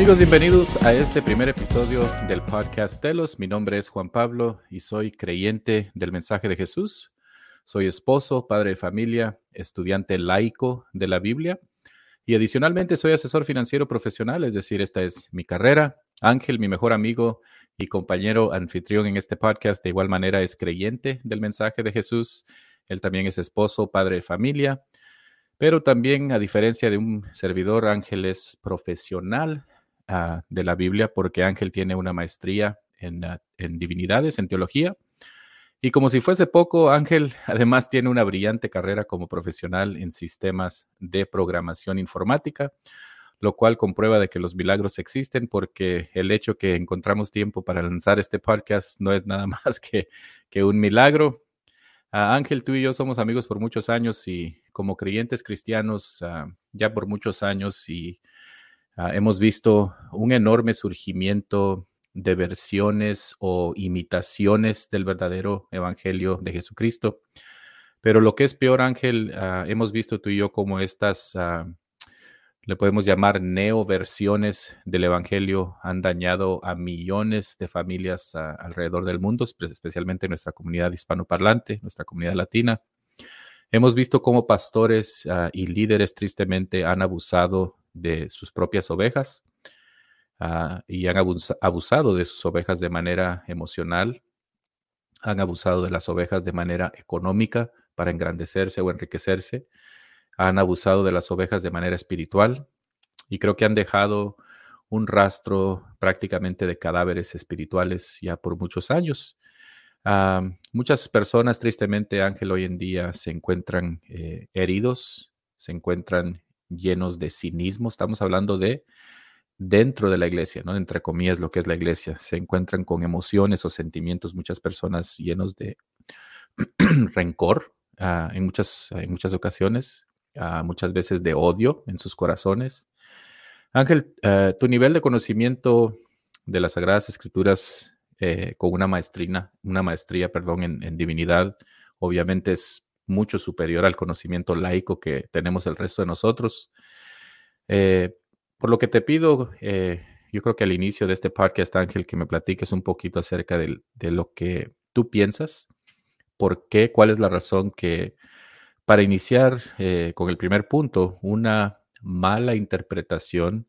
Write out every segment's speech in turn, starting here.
Amigos, bienvenidos a este primer episodio del podcast Telos. Mi nombre es Juan Pablo y soy creyente del mensaje de Jesús. Soy esposo, padre de familia, estudiante laico de la Biblia y adicionalmente soy asesor financiero profesional, es decir, esta es mi carrera. Ángel, mi mejor amigo y compañero anfitrión en este podcast, de igual manera es creyente del mensaje de Jesús. Él también es esposo, padre de familia, pero también, a diferencia de un servidor, Ángel es profesional uh, de la Biblia porque Ángel tiene una maestría en, uh, en divinidades, en teología. Y como si fuese poco, Ángel además tiene una brillante carrera como profesional en sistemas de programación informática, lo cual comprueba de que los milagros existen porque el hecho que encontramos tiempo para lanzar este podcast no es nada más que, que un milagro. Uh, Ángel, tú y yo somos amigos por muchos años y como creyentes cristianos ya por muchos años y uh, hemos visto un enorme surgimiento de versiones o imitaciones del verdadero evangelio de Jesucristo. Pero lo que es peor, Ángel, uh, hemos visto tú y yo como estas, uh, le podemos llamar neoversiones del evangelio, han dañado a millones de familias alrededor del mundo, especialmente en nuestra comunidad hispanoparlante, nuestra comunidad latina. Hemos visto cómo pastores y líderes tristemente han abusado de sus propias ovejas uh, y han abusado de sus ovejas de manera emocional, han abusado de las ovejas de manera económica para engrandecerse o enriquecerse, han abusado de las ovejas de manera espiritual y creo que han dejado un rastro prácticamente de cadáveres espirituales ya por muchos años. Uh, muchas personas, tristemente, Ángel, hoy en día se encuentran eh, heridos, se encuentran llenos de cinismo. Estamos hablando de dentro de la iglesia, ¿no? Entre comillas, lo que es la iglesia. Se encuentran con emociones o sentimientos muchas personas llenos de rencor uh, en, muchas, en muchas ocasiones, uh, muchas veces de odio en sus corazones. Ángel, uh, tu nivel de conocimiento de las Sagradas Escrituras eh, con una maestrina, una maestría, perdón, en, en divinidad, obviamente es mucho superior al conocimiento laico que tenemos el resto de nosotros. Eh, por lo que te pido, eh, yo creo que al inicio de este podcast, Ángel, que me platiques un poquito acerca de, lo que tú piensas, por qué, cuál es la razón que, para iniciar eh, con el primer punto, una mala interpretación,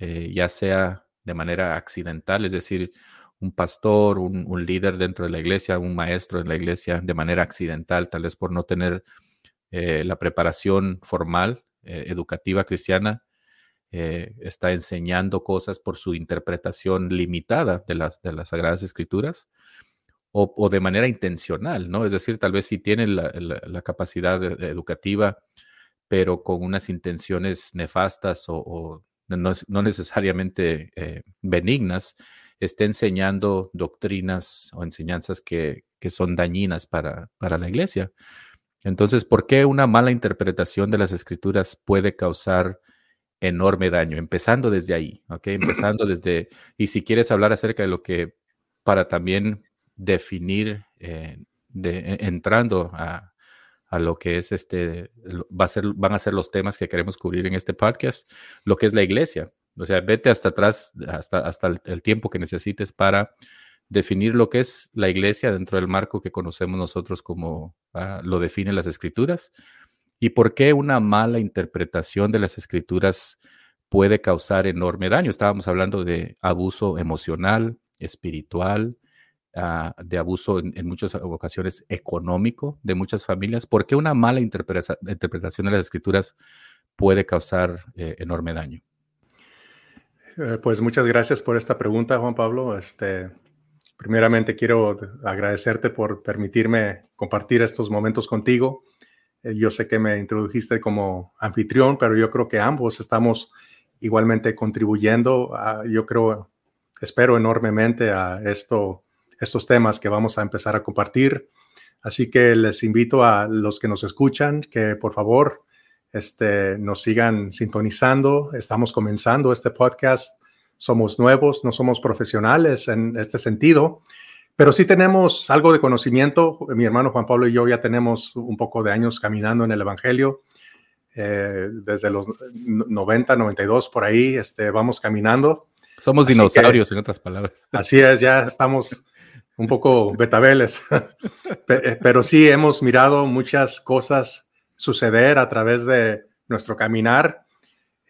ya sea de manera accidental, es decir, un pastor, un, líder dentro de la iglesia, un maestro en la iglesia de manera accidental, tal vez por no tener eh, la preparación formal, eh, educativa cristiana, eh, está enseñando cosas por su interpretación limitada de las, de las Sagradas Escrituras o, de manera intencional, ¿no? Es decir, tal vez sí tienen la, la, capacidad educativa, pero con unas intenciones nefastas o, o no, no, necesariamente benignas, esté enseñando doctrinas o enseñanzas que, que son dañinas para, para la iglesia. Entonces, ¿por qué una mala interpretación de las escrituras puede causar enorme daño, empezando desde ahí, ¿ok? Empezando desde, y si quieres hablar acerca de lo que, para también definir, eh, de, entrando a, a, lo que es este, va a ser, van a ser los temas que queremos cubrir en este podcast, lo que es la iglesia. O sea, vete hasta atrás, hasta, hasta el, tiempo que necesites para definir lo que es la iglesia dentro del marco que conocemos nosotros como uh, lo definen las escrituras y por qué una mala interpretación de las escrituras puede causar enorme daño. Estábamos hablando de abuso emocional, espiritual, uh, de abuso en, muchas ocasiones económico de muchas familias. ¿Por qué una mala interpreta interpretación de las escrituras puede causar eh, enorme daño? Eh, pues muchas gracias por esta pregunta, Juan Pablo. Este, primeramente quiero agradecerte por permitirme compartir estos momentos contigo. Eh, yo sé que me introdujiste como anfitrión, pero yo creo que ambos estamos igualmente contribuyendo, yo creo, espero enormemente a esto, estos temas que vamos a empezar a compartir. Así que les invito a los que nos escuchan que por favor este, nos sigan sintonizando. Estamos comenzando este podcast. Somos nuevos, no somos profesionales en este sentido, pero sí tenemos algo de conocimiento. Mi hermano Juan Pablo y yo ya tenemos un poco de años caminando en el Evangelio. eh, desde los 90, 92, por ahí, este, vamos caminando. Somos dinosaurios, en otras palabras. Así es, ya estamos un poco betabeles, eh, pero sí hemos mirado muchas cosas suceder a través de nuestro caminar,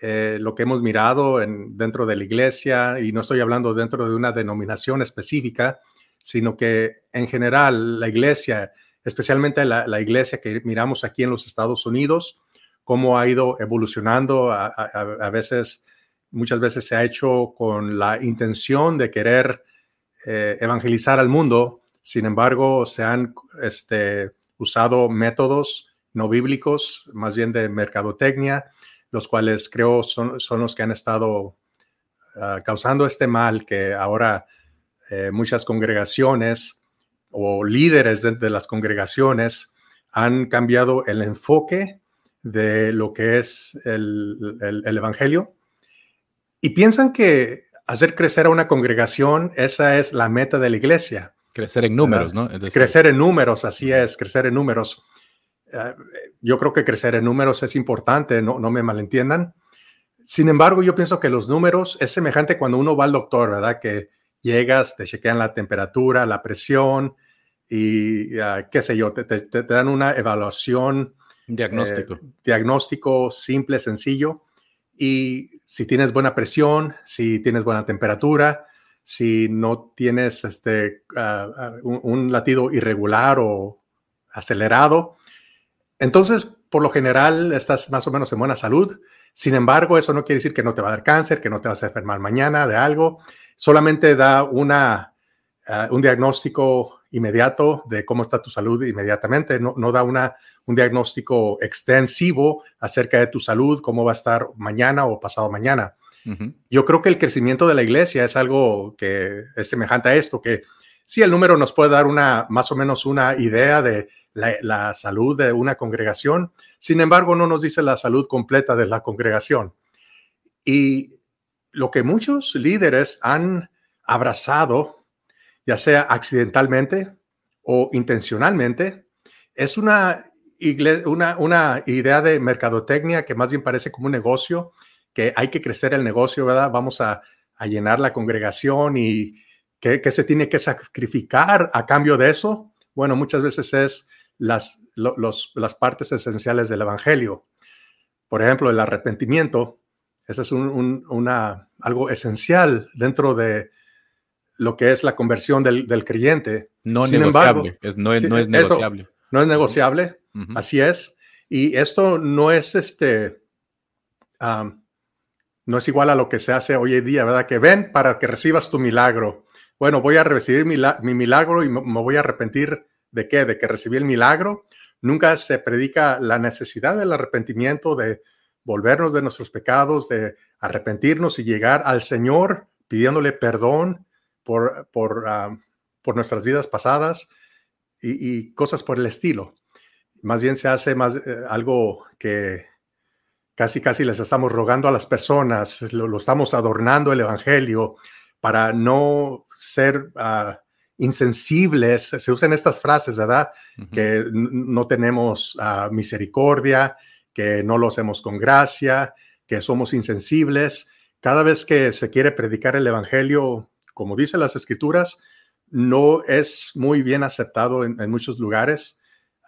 eh, lo que hemos mirado en, dentro de la iglesia, y no estoy hablando dentro de una denominación específica, sino que en general la iglesia, especialmente la, la iglesia que miramos aquí en los Estados Unidos, cómo ha ido evolucionando. A, veces, muchas veces se ha hecho con la intención de querer eh, evangelizar al mundo. Sin embargo, se han este, usado métodos no bíblicos, más bien de mercadotecnia, los cuales creo son, son los que han estado ah, causando este mal que ahora eh, muchas congregaciones o líderes de las congregaciones han cambiado el enfoque de lo que es el, Evangelio y piensan que hacer crecer a una congregación, esa es la meta de la iglesia. Crecer en números, ¿no? crecer en números, así es, crecer en números. Eh, yo creo que crecer en números es importante, no, no me malentiendan. Sin embargo, yo pienso que los números es semejante cuando uno va al doctor, ¿verdad? Que llegas, te chequean la temperatura, la presión y ah, qué sé yo, te, te, dan una evaluación Diagnóstico. Eh, diagnóstico simple, sencillo. Y si tienes buena presión, si tienes buena temperatura, si no tienes este, ah, ah, un, latido irregular o acelerado, entonces por lo general estás más o menos en buena salud. Sin embargo, eso no quiere decir que no te va a dar cáncer, que no te vas a enfermar mañana de algo. Solamente da una, ah, un diagnóstico inmediato de cómo está tu salud inmediatamente. No, no da una, un diagnóstico extensivo acerca de tu salud, cómo va a estar mañana o pasado mañana. Yo creo que el crecimiento de la iglesia es algo que es semejante a esto, que sí, el número nos puede dar una, más o menos una idea de la, salud de una congregación, sin embargo, no nos dice la salud completa de la congregación. Y lo que muchos líderes han abrazado, ya sea accidentalmente o intencionalmente, es una una, una idea de mercadotecnia que más bien parece como un negocio, que hay que crecer el negocio, ¿verdad? Vamos a, llenar la congregación y que, se tiene que sacrificar a cambio de eso. Bueno, muchas veces es las, las partes esenciales del Evangelio. Por ejemplo, el arrepentimiento, eso es un, una, algo esencial dentro de lo que es la conversión del, creyente. No negociable, es, no, es, no es negociable. no es negociable. Así es. Y esto no es este, no es igual a lo que se hace hoy en día, ¿verdad? Que ven para que recibas tu milagro. Bueno, voy a recibir mi, milagro y me voy a arrepentir de qué? De que recibí el milagro. Nunca se predica la necesidad del arrepentimiento, de volvernos de nuestros pecados, de arrepentirnos y llegar al Señor pidiéndole perdón por, por, por nuestras vidas pasadas y, cosas por el estilo. Más bien se hace más eh, algo que casi casi les estamos rogando a las personas, lo, estamos adornando el evangelio para no ser ah, insensibles. Se usan estas frases, ¿verdad? Que no tenemos ah, misericordia, que no lo hacemos con gracia, que somos insensibles. Cada vez que se quiere predicar el evangelio, como dicen las escrituras, no es muy bien aceptado en, en muchos lugares.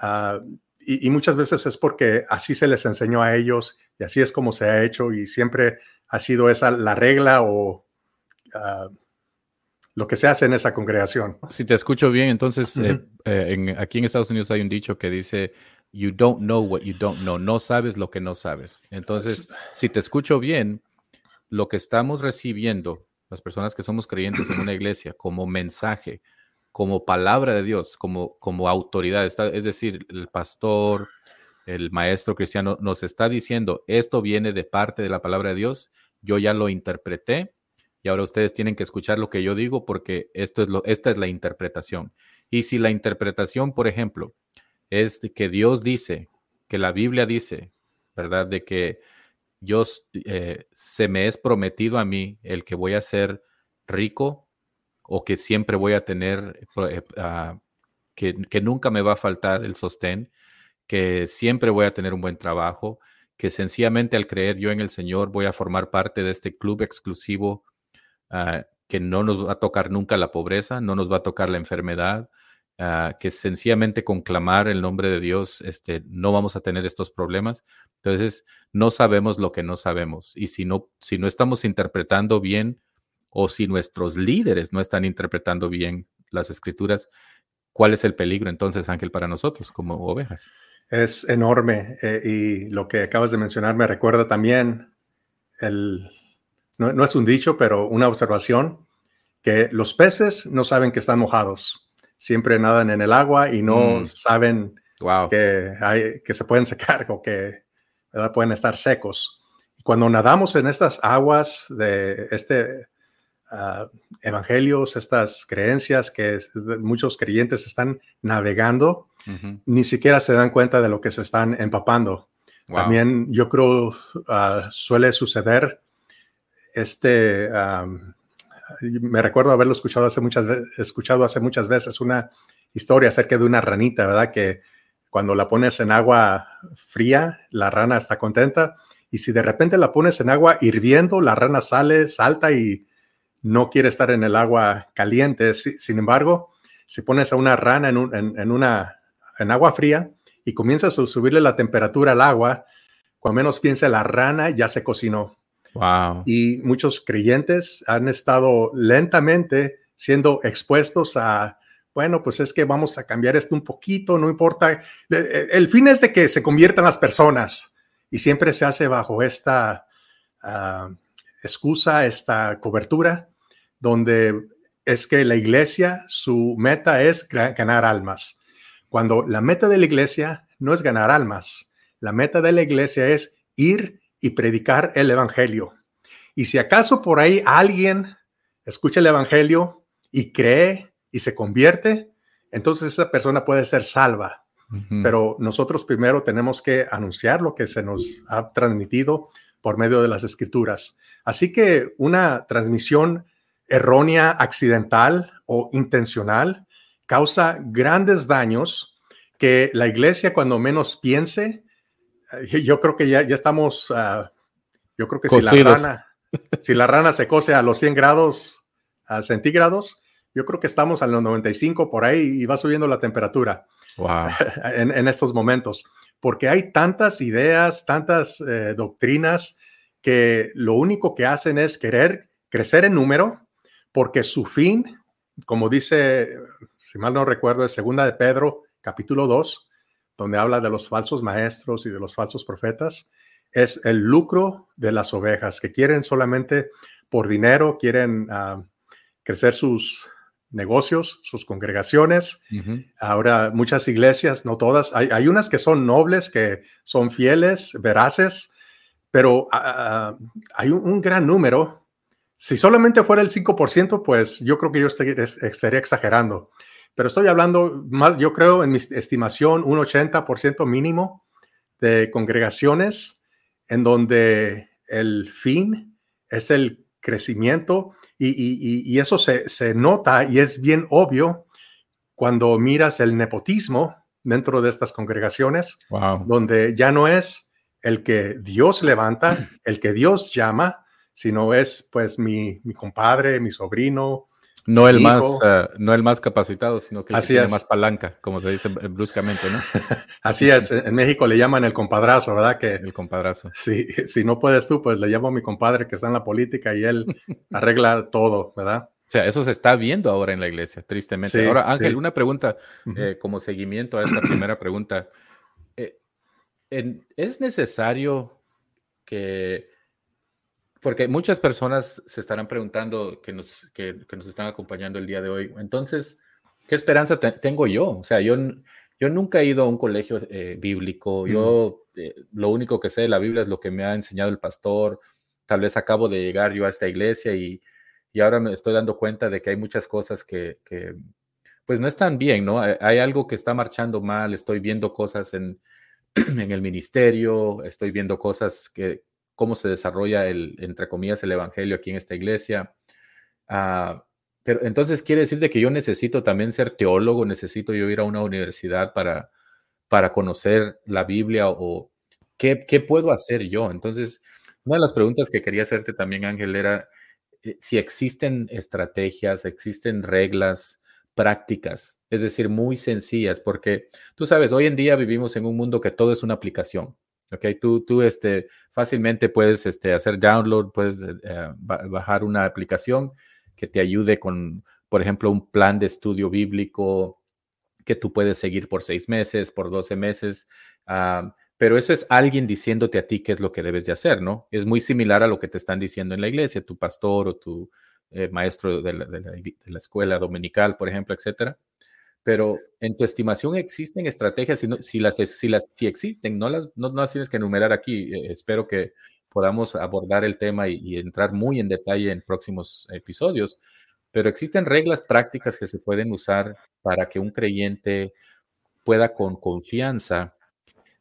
Ah, y, muchas veces es porque así se les enseñó a ellos y así es como se ha hecho y siempre ha sido esa la regla o ah, lo que se hace en esa congregación. Si te escucho bien, entonces eh, eh, aquí en Estados Unidos hay un dicho que dice, you don't know what you don't know, no sabes lo que no sabes. Entonces, si te escucho bien, lo que estamos recibiendo, las personas que somos creyentes en una iglesia, como mensaje, como palabra de Dios, como, como autoridad. es decir, el pastor, el maestro cristiano nos está diciendo, esto viene de parte de la palabra de Dios, yo ya lo interpreté y ahora ustedes tienen que escuchar lo que yo digo porque esto es lo, esta es la interpretación. Y si la interpretación, por ejemplo, es que Dios dice, que la Biblia dice, ¿verdad? De que yo eh, se me es prometido a mí el que voy a ser rico o que siempre voy a tener, eh, ah, que, nunca me va a faltar el sostén, que siempre voy a tener un buen trabajo, que sencillamente al creer yo en el Señor voy a formar parte de este club exclusivo ah, que no nos va a tocar nunca la pobreza, no nos va a tocar la enfermedad, ah, que sencillamente con clamar el nombre de Dios este, no vamos a tener estos problemas. Entonces, no sabemos lo que no sabemos. Y si no, si no estamos interpretando bien o si nuestros líderes no están interpretando bien las escrituras, ¿cuál es el peligro entonces, Ángel, para nosotros como ovejas? Es enorme eh, y lo que acabas de mencionar me recuerda también el, no, es un dicho, pero una observación, que los peces no saben que están mojados. Siempre nadan en el agua y no mm. saben que, hay, que se pueden secar o que pueden estar secos. Cuando nadamos en estas aguas de este uh, evangelios, estas creencias que muchos creyentes están navegando, ni siquiera se dan cuenta de lo que se están empapando. También yo creo uh, suele suceder este, me recuerdo haberlo escuchado hace muchas escuchado hace muchas veces una historia acerca de una ranita, ¿verdad? Que cuando la pones en agua fría, la rana está contenta. Y si de repente la pones en agua hirviendo, la rana sale, salta y no quiere estar en el agua caliente. Sin embargo, si pones a una rana en, una, en agua fría y comienzas a subirle la temperatura al agua, cuando menos piense la rana ya se cocinó. Y muchos creyentes han estado lentamente siendo expuestos a, bueno, pues es que vamos a cambiar esto un poquito, no importa. El fin es de que se conviertan las personas y siempre se hace bajo esta ah, excusa, esta cobertura, donde es que la iglesia, su meta es ganar almas. Cuando la meta de la iglesia no es ganar almas, la meta de la iglesia es ir y predicar el Evangelio. Y si acaso por ahí alguien escucha el Evangelio y cree y se convierte, entonces esa persona puede ser salva. Pero nosotros primero tenemos que anunciar lo que se nos ha transmitido por medio de las escrituras. Así que una transmisión errónea, accidental o intencional causa grandes daños que la iglesia cuando menos piense yo creo que ya, ya estamos, ah, yo creo que si la, rana, si la rana se cose a los 100 grados a centígrados, yo creo que estamos a los 95 por ahí y va subiendo la temperatura en, estos momentos, porque hay tantas ideas, tantas eh, doctrinas que lo único que hacen es querer crecer en número, porque su fin, como dice, si mal no recuerdo, es segunda de Pedro, capítulo 2, donde habla de los falsos maestros y de los falsos profetas, es el lucro de las ovejas, que quieren solamente por dinero, quieren ah, crecer sus negocios, sus congregaciones. Ahora, muchas iglesias, no todas, hay, unas que son nobles, que son fieles, veraces, pero ah, ah, hay un, gran número. Si solamente fuera el 5%, pues yo creo que yo estaría exagerando. Pero estoy hablando más, yo creo, en mi estimación, un 80% mínimo de congregaciones en donde el fin es el crecimiento y, eso se, nota y es bien obvio cuando miras el nepotismo dentro de estas congregaciones, donde ya no es el que Dios levanta, el que Dios llama, sino es pues mi, mi compadre, mi sobrino, no el, más, eh, no el más capacitado, sino que el tiene más palanca, como se dice bruscamente, ¿no? Así es, en México le llaman el compadrazo, ¿verdad? Que, el compadrazo. Si, si no puedes tú, pues le llamo a mi compadre que está en la política y él arregla todo, ¿verdad? O sea, eso se está viendo ahora en la iglesia, tristemente. ahora, Ángel, una pregunta eh, como seguimiento a esta primera pregunta. Eh, ¿Es necesario que porque muchas personas se estarán preguntando que nos, que, nos están acompañando el día de hoy. Entonces, ¿qué esperanza tengo yo? O sea, yo, yo nunca he ido a un colegio eh, bíblico. Yo eh, lo único que sé de la Biblia es lo que me ha enseñado el pastor. Tal vez acabo de llegar yo a esta iglesia y, y ahora me estoy dando cuenta de que hay muchas cosas que, que, pues no están bien, ¿no? Hay algo que está marchando mal. Estoy viendo cosas en, en el ministerio, estoy viendo cosas que, cómo se desarrolla el, entre comillas, el evangelio aquí en esta iglesia. Ah, pero entonces quiere decir de que yo necesito también ser teólogo, necesito yo ir a una universidad para, para conocer la Biblia o ¿qué, ¿qué puedo hacer yo? Entonces, una de las preguntas que quería hacerte también, Ángel, era eh, si existen estrategias, existen reglas prácticas, es decir, muy sencillas, porque tú sabes, hoy en día vivimos en un mundo que todo es una aplicación. ¿Ok? Tú, tú este, fácilmente puedes este, hacer download, puedes eh, bajar una aplicación que te ayude con, por ejemplo, un plan de estudio bíblico que tú puedes seguir por seis meses, por doce meses. Ah, pero eso es alguien diciéndote a ti qué es lo que debes de hacer, ¿no? Es muy similar a lo que te están diciendo en la iglesia, tu pastor o tu eh, maestro de la, escuela dominical, por ejemplo, etcétera. Pero en tu estimación existen estrategias, si, las, si, las, si existen, no las, no, las tienes que enumerar aquí. Eh, espero que podamos abordar el tema y, entrar muy en detalle en próximos episodios. Pero existen reglas prácticas que se pueden usar para que un creyente pueda con confianza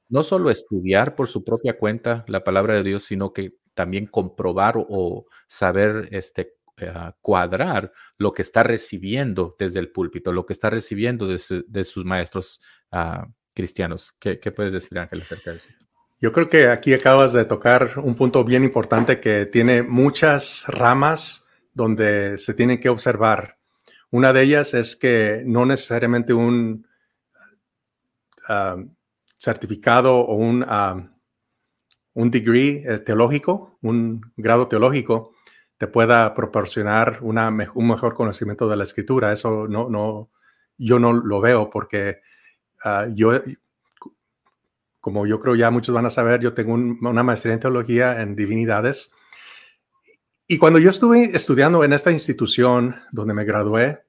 no solo estudiar por su propia cuenta la palabra de Dios, sino que también comprobar o, saber este, cuadrar lo que está recibiendo desde el púlpito, lo que está recibiendo de, sus maestros ah, cristianos. ¿Qué, puedes decir, Ángel, acerca de eso? Yo creo que aquí acabas de tocar un punto bien importante que tiene muchas ramas donde se tienen que observar. Una de ellas es que no necesariamente un ah, certificado o un, ah, un degree eh, teológico, un grado teológico, te pueda proporcionar una, un mejor conocimiento de la escritura. Eso no, no, yo no lo veo porque ah, yo, como yo creo ya muchos van a saber, yo tengo una maestría en teología en divinidades. Y cuando yo estuve estudiando en esta institución donde me gradué,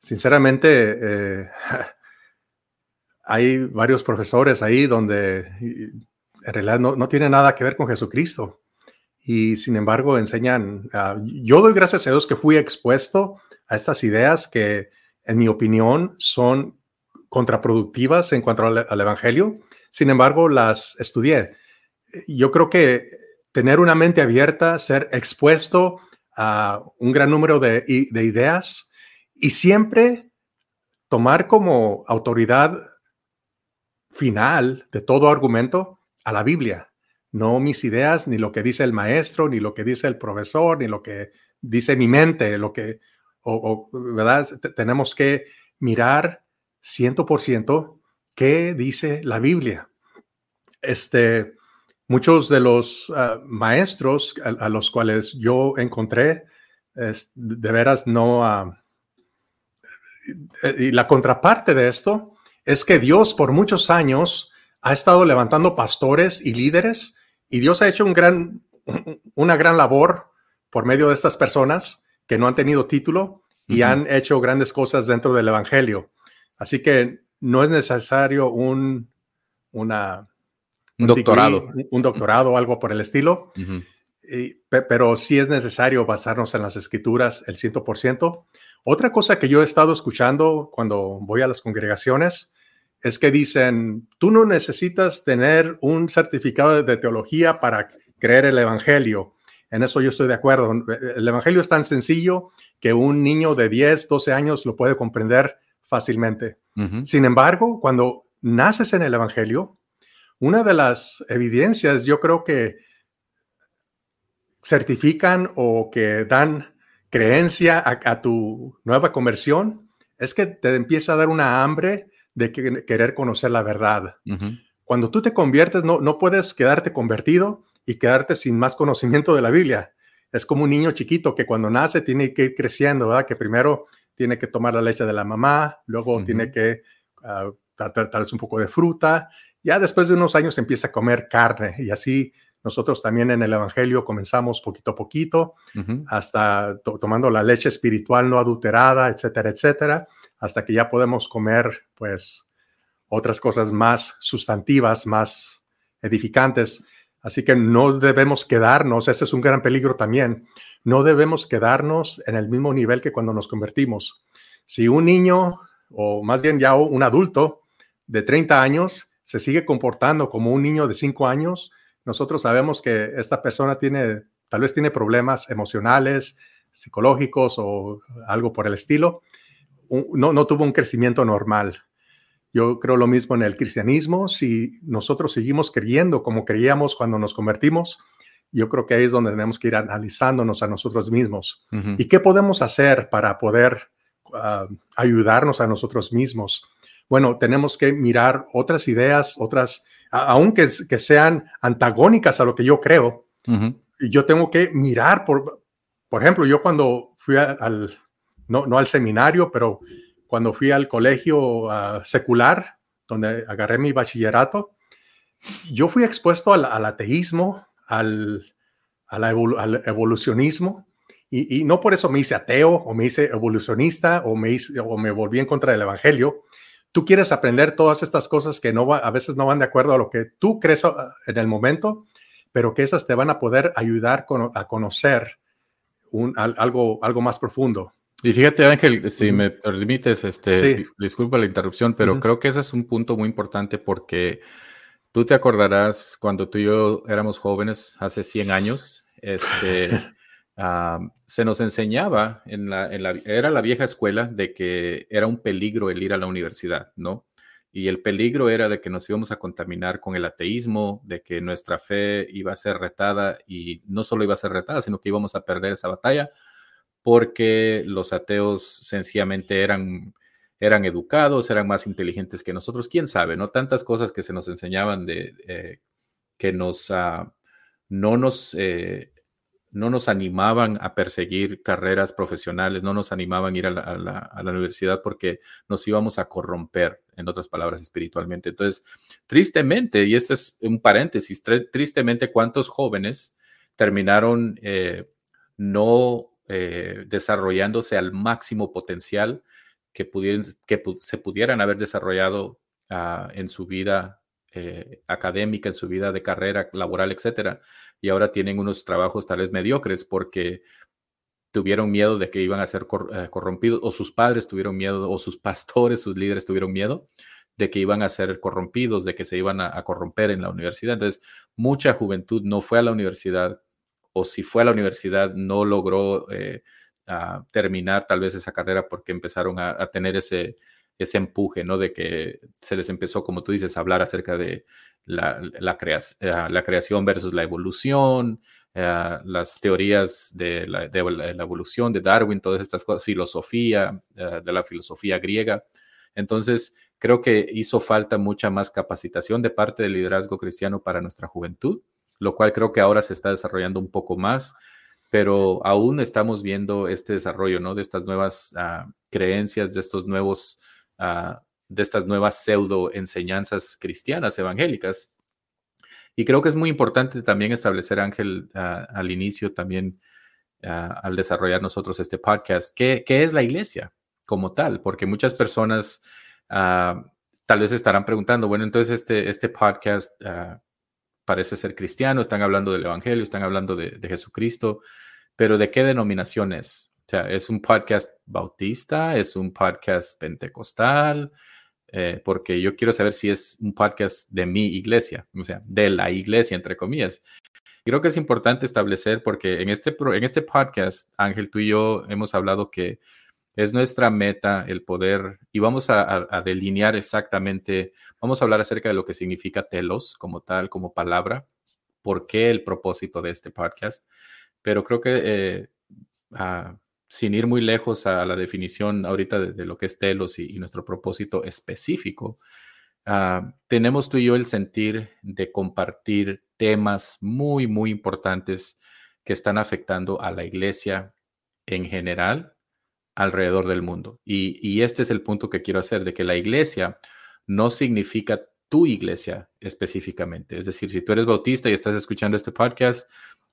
sinceramente, eh, hay varios profesores ahí donde en realidad no, no tiene nada que ver con Jesucristo y sin embargo enseñan, ah, yo doy gracias a Dios que fui expuesto a estas ideas que en mi opinión son contraproductivas en cuanto al, Evangelio, sin embargo las estudié. Yo creo que tener una mente abierta, ser expuesto a un gran número de, de ideas y siempre tomar como autoridad final de todo argumento a la Biblia no mis ideas, ni lo que dice el maestro, ni lo que dice el profesor, ni lo que dice mi mente, lo que, o, ¿verdad? tenemos que mirar ciento por ciento qué dice la Biblia. Este, muchos de los ah, maestros a, los cuales yo encontré, de veras no... Ah, y la contraparte de esto es que Dios por muchos años ha estado levantando pastores y líderes y Dios ha hecho un gran, una gran labor por medio de estas personas que no han tenido título y han hecho grandes cosas dentro del Evangelio. Así que no es necesario un, una, un, doctorado. un doctorado o algo por el estilo, pero sí es necesario basarnos en las escrituras el 100%. Otra cosa que yo he estado escuchando cuando voy a las congregaciones es que dicen, tú no necesitas tener un certificado de teología para creer el Evangelio. En eso yo estoy de acuerdo. El Evangelio es tan sencillo que un niño de 10, 12 años lo puede comprender fácilmente. Sin embargo, cuando naces en el Evangelio, una de las evidencias yo creo que certifican o que dan creencia a, a tu nueva conversión es que te empieza a dar una hambre de querer conocer la verdad. Cuando tú te conviertes, no, no puedes quedarte convertido y quedarte sin más conocimiento de la Biblia. Es como un niño chiquito que cuando nace tiene que ir creciendo, ¿verdad? Que primero tiene que tomar la leche de la mamá, luego tiene que uh, tal vez un poco de fruta, ya después de unos años empieza a comer carne y así nosotros también en el Evangelio comenzamos poquito a poquito, hasta tomando la leche espiritual no adulterada, etcétera, etcétera hasta que ya podemos comer, pues, otras cosas más sustantivas, más edificantes. Así que no debemos quedarnos, ese es un gran peligro también, no debemos quedarnos en el mismo nivel que cuando nos convertimos. Si un niño, o más bien ya un adulto de 30 años, se sigue comportando como un niño de 5 años, nosotros sabemos que esta persona tiene, tal vez tiene problemas emocionales, psicológicos o algo por el estilo no, no tuvo un crecimiento normal. Yo creo lo mismo en el cristianismo. Si nosotros seguimos creyendo como creíamos cuando nos convertimos, yo creo que ahí es donde tenemos que ir analizándonos a nosotros mismos. ¿Y qué podemos hacer para poder ah, ayudarnos a nosotros mismos? Bueno, tenemos que mirar otras ideas, otras, aunque que sean antagónicas a lo que yo creo. Yo tengo que mirar, por, por ejemplo, yo cuando fui al, no, no al seminario, pero cuando fui al colegio secular, donde agarré mi bachillerato, yo fui expuesto al, ateísmo, al, al, evolucionismo, y, no por eso me hice ateo o me hice evolucionista o me, hice, o me volví en contra del Evangelio. Tú quieres aprender todas estas cosas que no a veces no van de acuerdo a lo que tú crees ah, en el momento, pero que esas te van a poder ayudar a conocer algo, algo más profundo. Y fíjate, Ángel, si me permites, este, disculpa la interrupción, pero creo que ese es un punto muy importante porque tú te acordarás cuando tú y yo éramos jóvenes hace 100 años, este, se nos enseñaba en la, en la, era la vieja escuela de que era un peligro el ir a la universidad, ¿no? Y el peligro era de que nos íbamos a contaminar con el ateísmo, de que nuestra fe iba a ser retada y no solo iba a ser retada, sino que íbamos a perder esa batalla porque los ateos sencillamente eran, eran educados, eran más inteligentes que nosotros, quién sabe, ¿no? Tantas cosas que se nos enseñaban de eh, que nos, uh, no nos... Eh, no nos animaban a perseguir carreras profesionales, no nos animaban a ir a la, a, la, universidad porque nos íbamos a corromper, en otras palabras, espiritualmente. Entonces, tristemente, y esto es un paréntesis, tristemente, ¿cuántos jóvenes terminaron eh, no eh, desarrollándose al máximo potencial que, pudieran, que se pudieran haber desarrollado ah, en su vida eh, académica, en su vida de carrera laboral, etcétera, y ahora tienen unos trabajos tal vez mediocres porque tuvieron miedo de que iban a ser eh, corrompidos, o sus padres tuvieron miedo, o sus pastores, sus líderes tuvieron miedo de que iban a ser corrompidos, de que se iban a corromper en la universidad. Entonces, mucha juventud no fue a la universidad o si fue a la universidad no logró eh, terminar tal vez esa carrera porque empezaron a, tener ese, ese empuje, ¿no? De que se les empezó, como tú dices, a hablar acerca de la, la, eh, creación versus la evolución, eh, las teorías de la, evolución de Darwin, todas estas cosas, filosofía, de la filosofía griega. Entonces, creo que hizo falta mucha más capacitación de parte del liderazgo cristiano para nuestra juventud lo cual creo que ahora se está desarrollando un poco más, pero aún estamos viendo este desarrollo, ¿no? De estas nuevas ah, creencias, de estos nuevos, uh, de estas nuevas pseudo enseñanzas cristianas evangélicas. Y creo que es muy importante también establecer, Ángel, ah, al inicio también, al desarrollar nosotros este podcast, ¿qué, ¿qué, es la iglesia como tal? Porque muchas personas tal vez estarán preguntando, bueno, entonces este, este podcast, parece ser cristiano, están hablando del Evangelio, están hablando de, Jesucristo, pero ¿de qué denominación es? O sea, ¿es un podcast bautista? ¿Es un podcast pentecostal? Eh, porque yo quiero saber si es un podcast de mi iglesia, o sea, de la iglesia, entre comillas. Creo que es importante establecer, porque en este, en este podcast, Ángel, tú y yo hemos hablado que es nuestra meta el poder, y vamos a, delinear exactamente, vamos a hablar acerca de lo que significa telos como tal, como palabra, por qué el propósito de este podcast, pero creo que eh, ah, sin ir muy lejos a la definición ahorita de, lo que es telos y, nuestro propósito específico, ah, tenemos tú y yo el sentir de compartir temas muy, muy importantes que están afectando a la iglesia en general alrededor del mundo. Y, este es el punto que quiero hacer, de que la iglesia no significa tu iglesia específicamente. Es decir, si tú eres bautista y estás escuchando este podcast,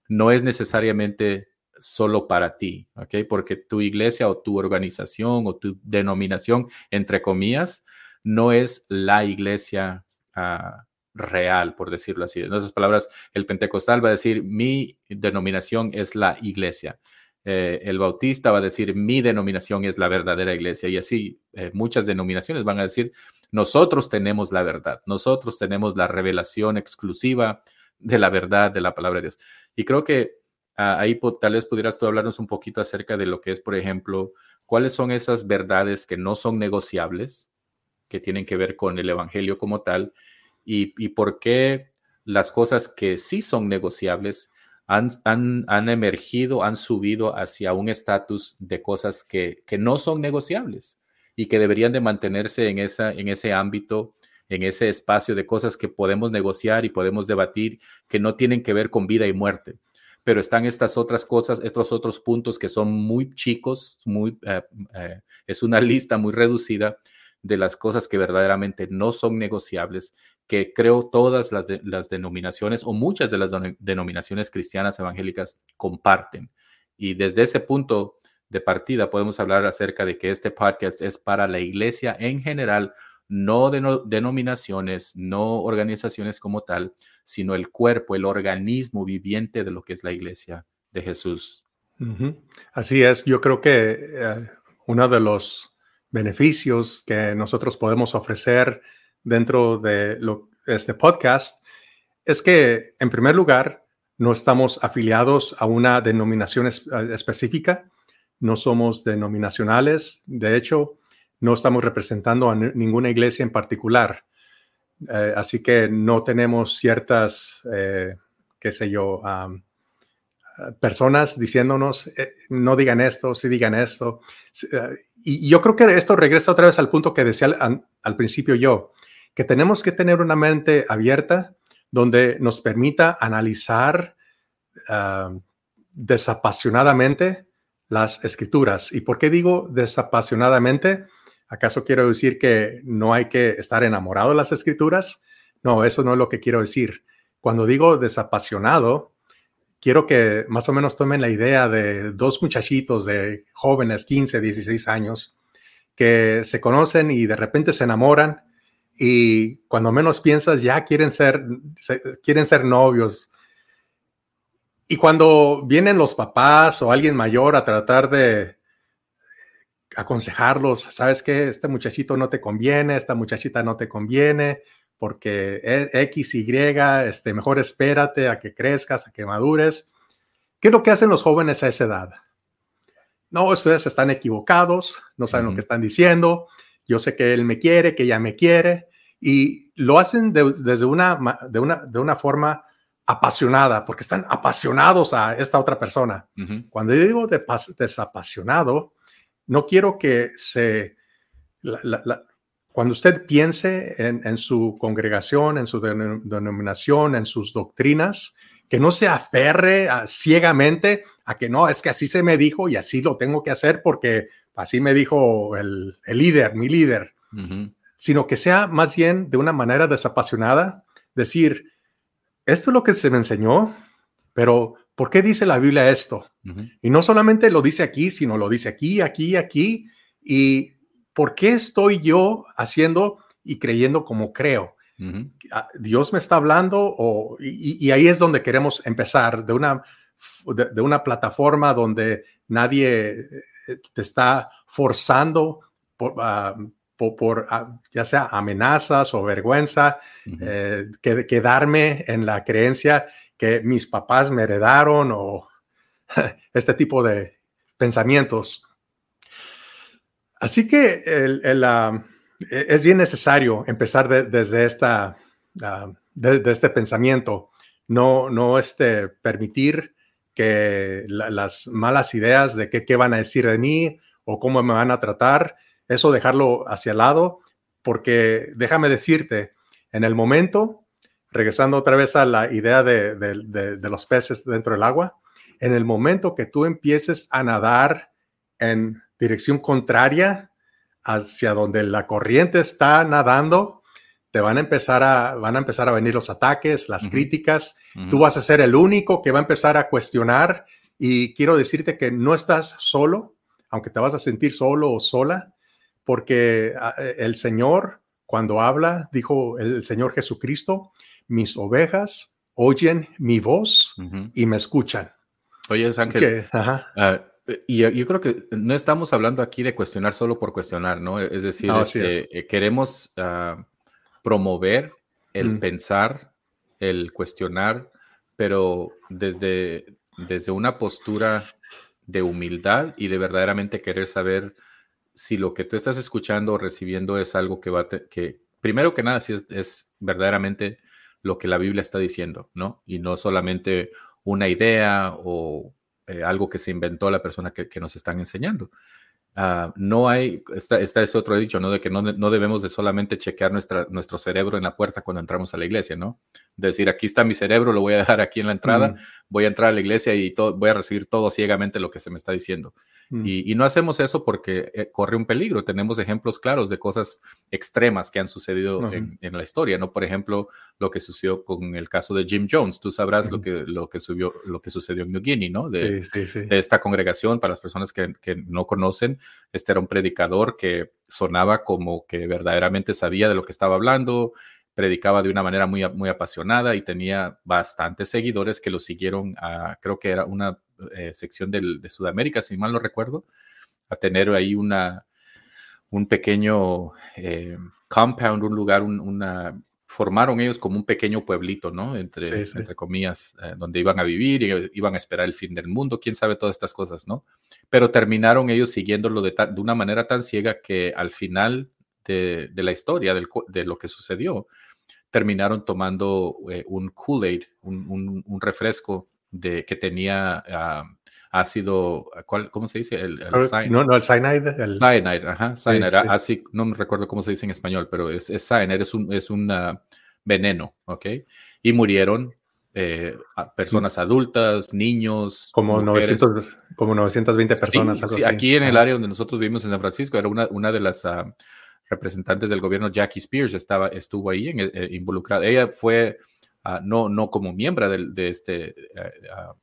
no es necesariamente solo para ti. Porque tu iglesia o tu organización o tu denominación, entre comillas, no es la iglesia ah, real, por decirlo así. En otras palabras, el pentecostal va a decir, mi denominación es la iglesia. Eh, el bautista va a decir, mi denominación es la verdadera iglesia. Y así eh, muchas denominaciones van a decir, nosotros tenemos la verdad, nosotros tenemos la revelación exclusiva de la verdad de la palabra de Dios. Y creo que ah, ahí tal vez pudieras tú hablarnos un poquito acerca de lo que es, por ejemplo, cuáles son esas verdades que no son negociables que tienen que ver con el Evangelio como tal y, y por qué las cosas que sí son negociables han, han, han emergido, han subido hacia un estatus de cosas que, que, no son negociables y que deberían de mantenerse en, esa, en ese ámbito, en ese espacio de cosas que podemos negociar y podemos debatir que no tienen que ver con vida y muerte. Pero están estas otras cosas, estos otros puntos que son muy chicos, muy, eh, eh, es una lista muy reducida de las cosas que verdaderamente no son negociables, que creo todas las, las denominaciones o muchas de las denominaciones cristianas evangélicas comparten. Y desde ese punto de partida podemos hablar acerca de que este podcast es para la iglesia en general, no de denominaciones, no organizaciones como tal, sino el cuerpo, el organismo viviente de lo que es la iglesia de Jesús. Así es, yo creo que eh, uno de los beneficios que nosotros podemos ofrecer dentro de este podcast es que, en primer lugar, no estamos afiliados a una denominación específica, no somos denominacionales, de hecho, no estamos representando a ninguna iglesia en particular. Eh, así que no tenemos ciertas, eh, qué sé yo, personas diciéndonos, eh, no digan esto, sí digan esto y yo creo que esto regresa otra vez al punto que decía al, principio yo, que tenemos que tener una mente abierta donde nos permita analizar ah, desapasionadamente las escrituras. ¿Y por qué digo desapasionadamente? ¿Acaso quiero decir que no hay que estar enamorado de las escrituras? No, eso no es lo que quiero decir. Cuando digo desapasionado, quiero que más o menos tomen la idea de dos muchachitos de jóvenes, 15, 16 años, que se conocen y de repente se enamoran y cuando menos piensas ya quieren ser, quieren ser novios. Y cuando vienen los papás o alguien mayor a tratar de aconsejarlos, sabes que este muchachito no te conviene, esta muchachita no te conviene, porque e, X, Y, este, mejor espérate a que crezcas, a que madures. ¿Qué es lo que hacen los jóvenes a esa edad? No, ustedes están equivocados, no saben lo que están diciendo, yo sé que él me quiere, que ella me quiere, y lo hacen desde una, de una, de una forma apasionada, porque están apasionados a esta otra persona. Cuando yo digo desapasionado, no quiero que se... Cuando usted piense en, su congregación, en su denominación, en sus doctrinas, que no se aferre ciegamente a que no, es que así se me dijo y así lo tengo que hacer porque así me dijo el, líder, mi líder, sino que sea más bien de una manera desapasionada, decir, esto es lo que se me enseñó, pero ¿por qué dice la Biblia esto? Y no solamente lo dice aquí, sino lo dice aquí, aquí, aquí, y ¿por qué estoy yo haciendo y creyendo como creo? Ah, Dios me está hablando o, y, ahí es donde queremos empezar, de una, de, una plataforma donde nadie eh, te está forzando por, ah, por, ah, ya sea amenazas o vergüenza, eh, que, quedarme en la creencia que mis papás me heredaron o este tipo de pensamientos. Así que e, es bien necesario empezar desde esta, este pensamiento, no, no este, permitir que las malas ideas de qué, van a decir de mí o cómo me van a tratar, eso dejarlo hacia el lado, porque déjame decirte, en el momento, regresando otra vez a la idea de, de los peces dentro del agua, en el momento que tú empieces a nadar en dirección contraria hacia donde la corriente está nadando, te van a empezar a, van a empezar a venir los ataques, las críticas. Tú vas a ser el único que va a empezar a cuestionar y quiero decirte que no estás solo, aunque te vas a sentir solo o sola, porque ah, eh, el Señor, cuando habla, dijo el Señor Jesucristo, mis ovejas oyen mi voz y me escuchan. Oye, Ángel, ah, y yo creo que no estamos hablando aquí de cuestionar solo por cuestionar, ¿no? Es decir, este, eh, queremos ah, promover el mm. pensar, el cuestionar, pero desde, desde una postura de humildad y de verdaderamente querer saber si lo que tú estás escuchando o recibiendo es algo que va a que primero que nada si es, verdaderamente lo que la Biblia está diciendo, ¿no? Y no solamente una idea o eh, algo que se inventó la persona que, que nos están enseñando. Ah, no hay, está, está, ese otro dicho, ¿no? De que no, no, debemos de solamente chequear nuestra, nuestro cerebro en la puerta cuando entramos a la iglesia, ¿no? decir, aquí está mi cerebro, lo voy a dejar aquí en la entrada, voy a entrar a la iglesia y voy a recibir todo ciegamente lo que se me está diciendo. Mm. Y, no hacemos eso porque eh, corre un peligro. Tenemos ejemplos claros de cosas extremas que han sucedido en, la historia, ¿no? Por ejemplo, lo que sucedió con el caso de Jim Jones. Tú sabrás lo, que, lo, que subió, lo que sucedió en New Guinea, ¿no? De, de esta congregación, para las personas que, que, no conocen, este era un predicador que sonaba como que verdaderamente sabía de lo que estaba hablando, predicaba de una manera muy, muy apasionada y tenía bastantes seguidores que lo siguieron a, creo que era una eh, sección de Sudamérica, si mal no recuerdo, a tener ahí una, un pequeño eh, compound, un lugar, una, formaron ellos como un pequeño pueblito, ¿no? Entre, entre comillas, eh, donde iban a vivir y iban a esperar el fin del mundo, quién sabe todas estas cosas, ¿no? Pero terminaron ellos siguiéndolo de, de una manera tan ciega que al final de, de la historia, de lo que sucedió, terminaron tomando un Kool-Aid, un, un, refresco de, que tenía ah, ácido, ¿cuál, ¿cómo se dice? El, no, no, el cyanide. El... Cyanide, ajá, cyanide, así, no me recuerdo cómo se dice en español, pero es, es cyanide, es un, es un veneno, ¿ok? Y murieron eh, personas adultas, niños. Como, 900, como 920 personas. Sí, aquí en el área donde nosotros vivimos en San Francisco, era una, una de las ah, representantes del gobierno, Jackie Spears, estaba, estuvo ahí en, eh, involucrada. Ella fue Ah, no, no como miembro de, este, eh, ah,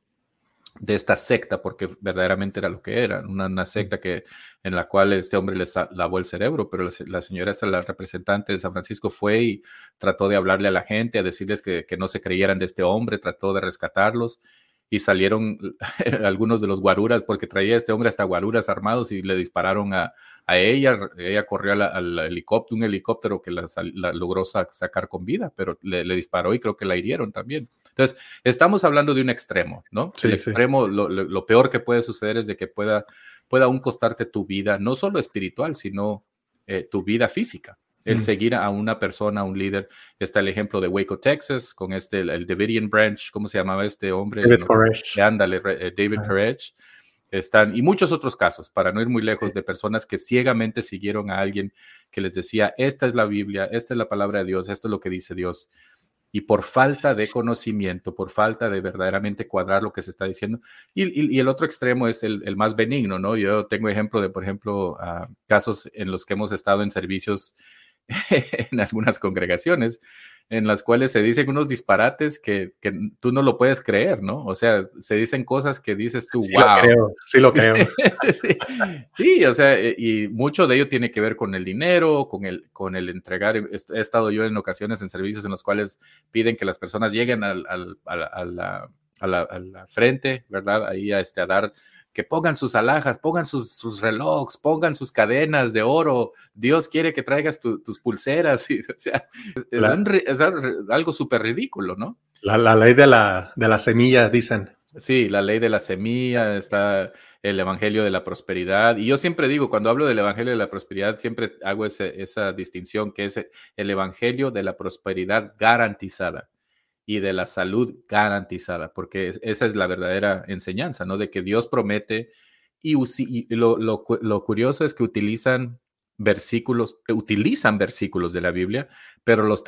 de esta secta, porque verdaderamente era lo que era, una, secta que, en la cual este hombre les lavó el cerebro, pero la, señora, esta, la representante de San Francisco, fue y trató de hablarle a la gente, a decirles que, que no se creyeran de este hombre, trató de rescatarlos y salieron algunos de los guaruras, porque traía este hombre hasta guaruras armados y le dispararon a, a ella. Ella corrió al, helicóptero, un helicóptero que la, logró sacar con vida, pero le, disparó y creo que la hirieron también. Entonces, estamos hablando de un extremo, ¿no? el extremo, lo, peor que puede suceder es de que pueda, pueda aún costarte tu vida, no solo espiritual, sino eh, tu vida física el mm. seguir a una persona, a un líder. Está el ejemplo de Waco, Texas, con este, el, Davidian Branch, ¿cómo se llamaba este hombre? David Koresh. Ándale, eh, David Koresh. Están, y muchos otros casos, para no ir muy lejos, de personas que ciegamente siguieron a alguien que les decía, esta es la Biblia, esta es la palabra de Dios, esto es lo que dice Dios. Y por falta de conocimiento, por falta de verdaderamente cuadrar lo que se está diciendo. Y, y, el otro extremo es el, el, más benigno, ¿no? Yo tengo ejemplo de, por ejemplo, uh, casos en los que hemos estado en servicios en algunas congregaciones en las cuales se dicen unos disparates que, que, tú no lo puedes creer, ¿no? O sea, se dicen cosas que dices tú, sí wow. Lo creo, sí, lo creo. sí, o sea, eh, y mucho de ello tiene que ver con el dinero, con el, con el entregar. He estado yo en ocasiones en servicios en los cuales piden que las personas lleguen al, al, a, la, a, la, a, la, frente, ¿verdad? Ahí a, este, a dar que pongan sus alhajas, pongan sus, sus relojes, pongan sus cadenas de oro. Dios quiere que traigas tus pulseras. Y, o sea, es, algo súper ridículo, ¿no? La, la, ley de la, de la semilla, dicen. Sí, la ley de la semilla, está el Evangelio de la Prosperidad. Y yo siempre digo, cuando hablo del Evangelio de la Prosperidad, siempre hago esa distinción que es el Evangelio de la Prosperidad garantizada y de la salud garantizada, porque esa es la verdadera enseñanza, ¿no? De que Dios promete y, lo, curioso es que utilizan versículos, utilizan versículos de la Biblia, pero los,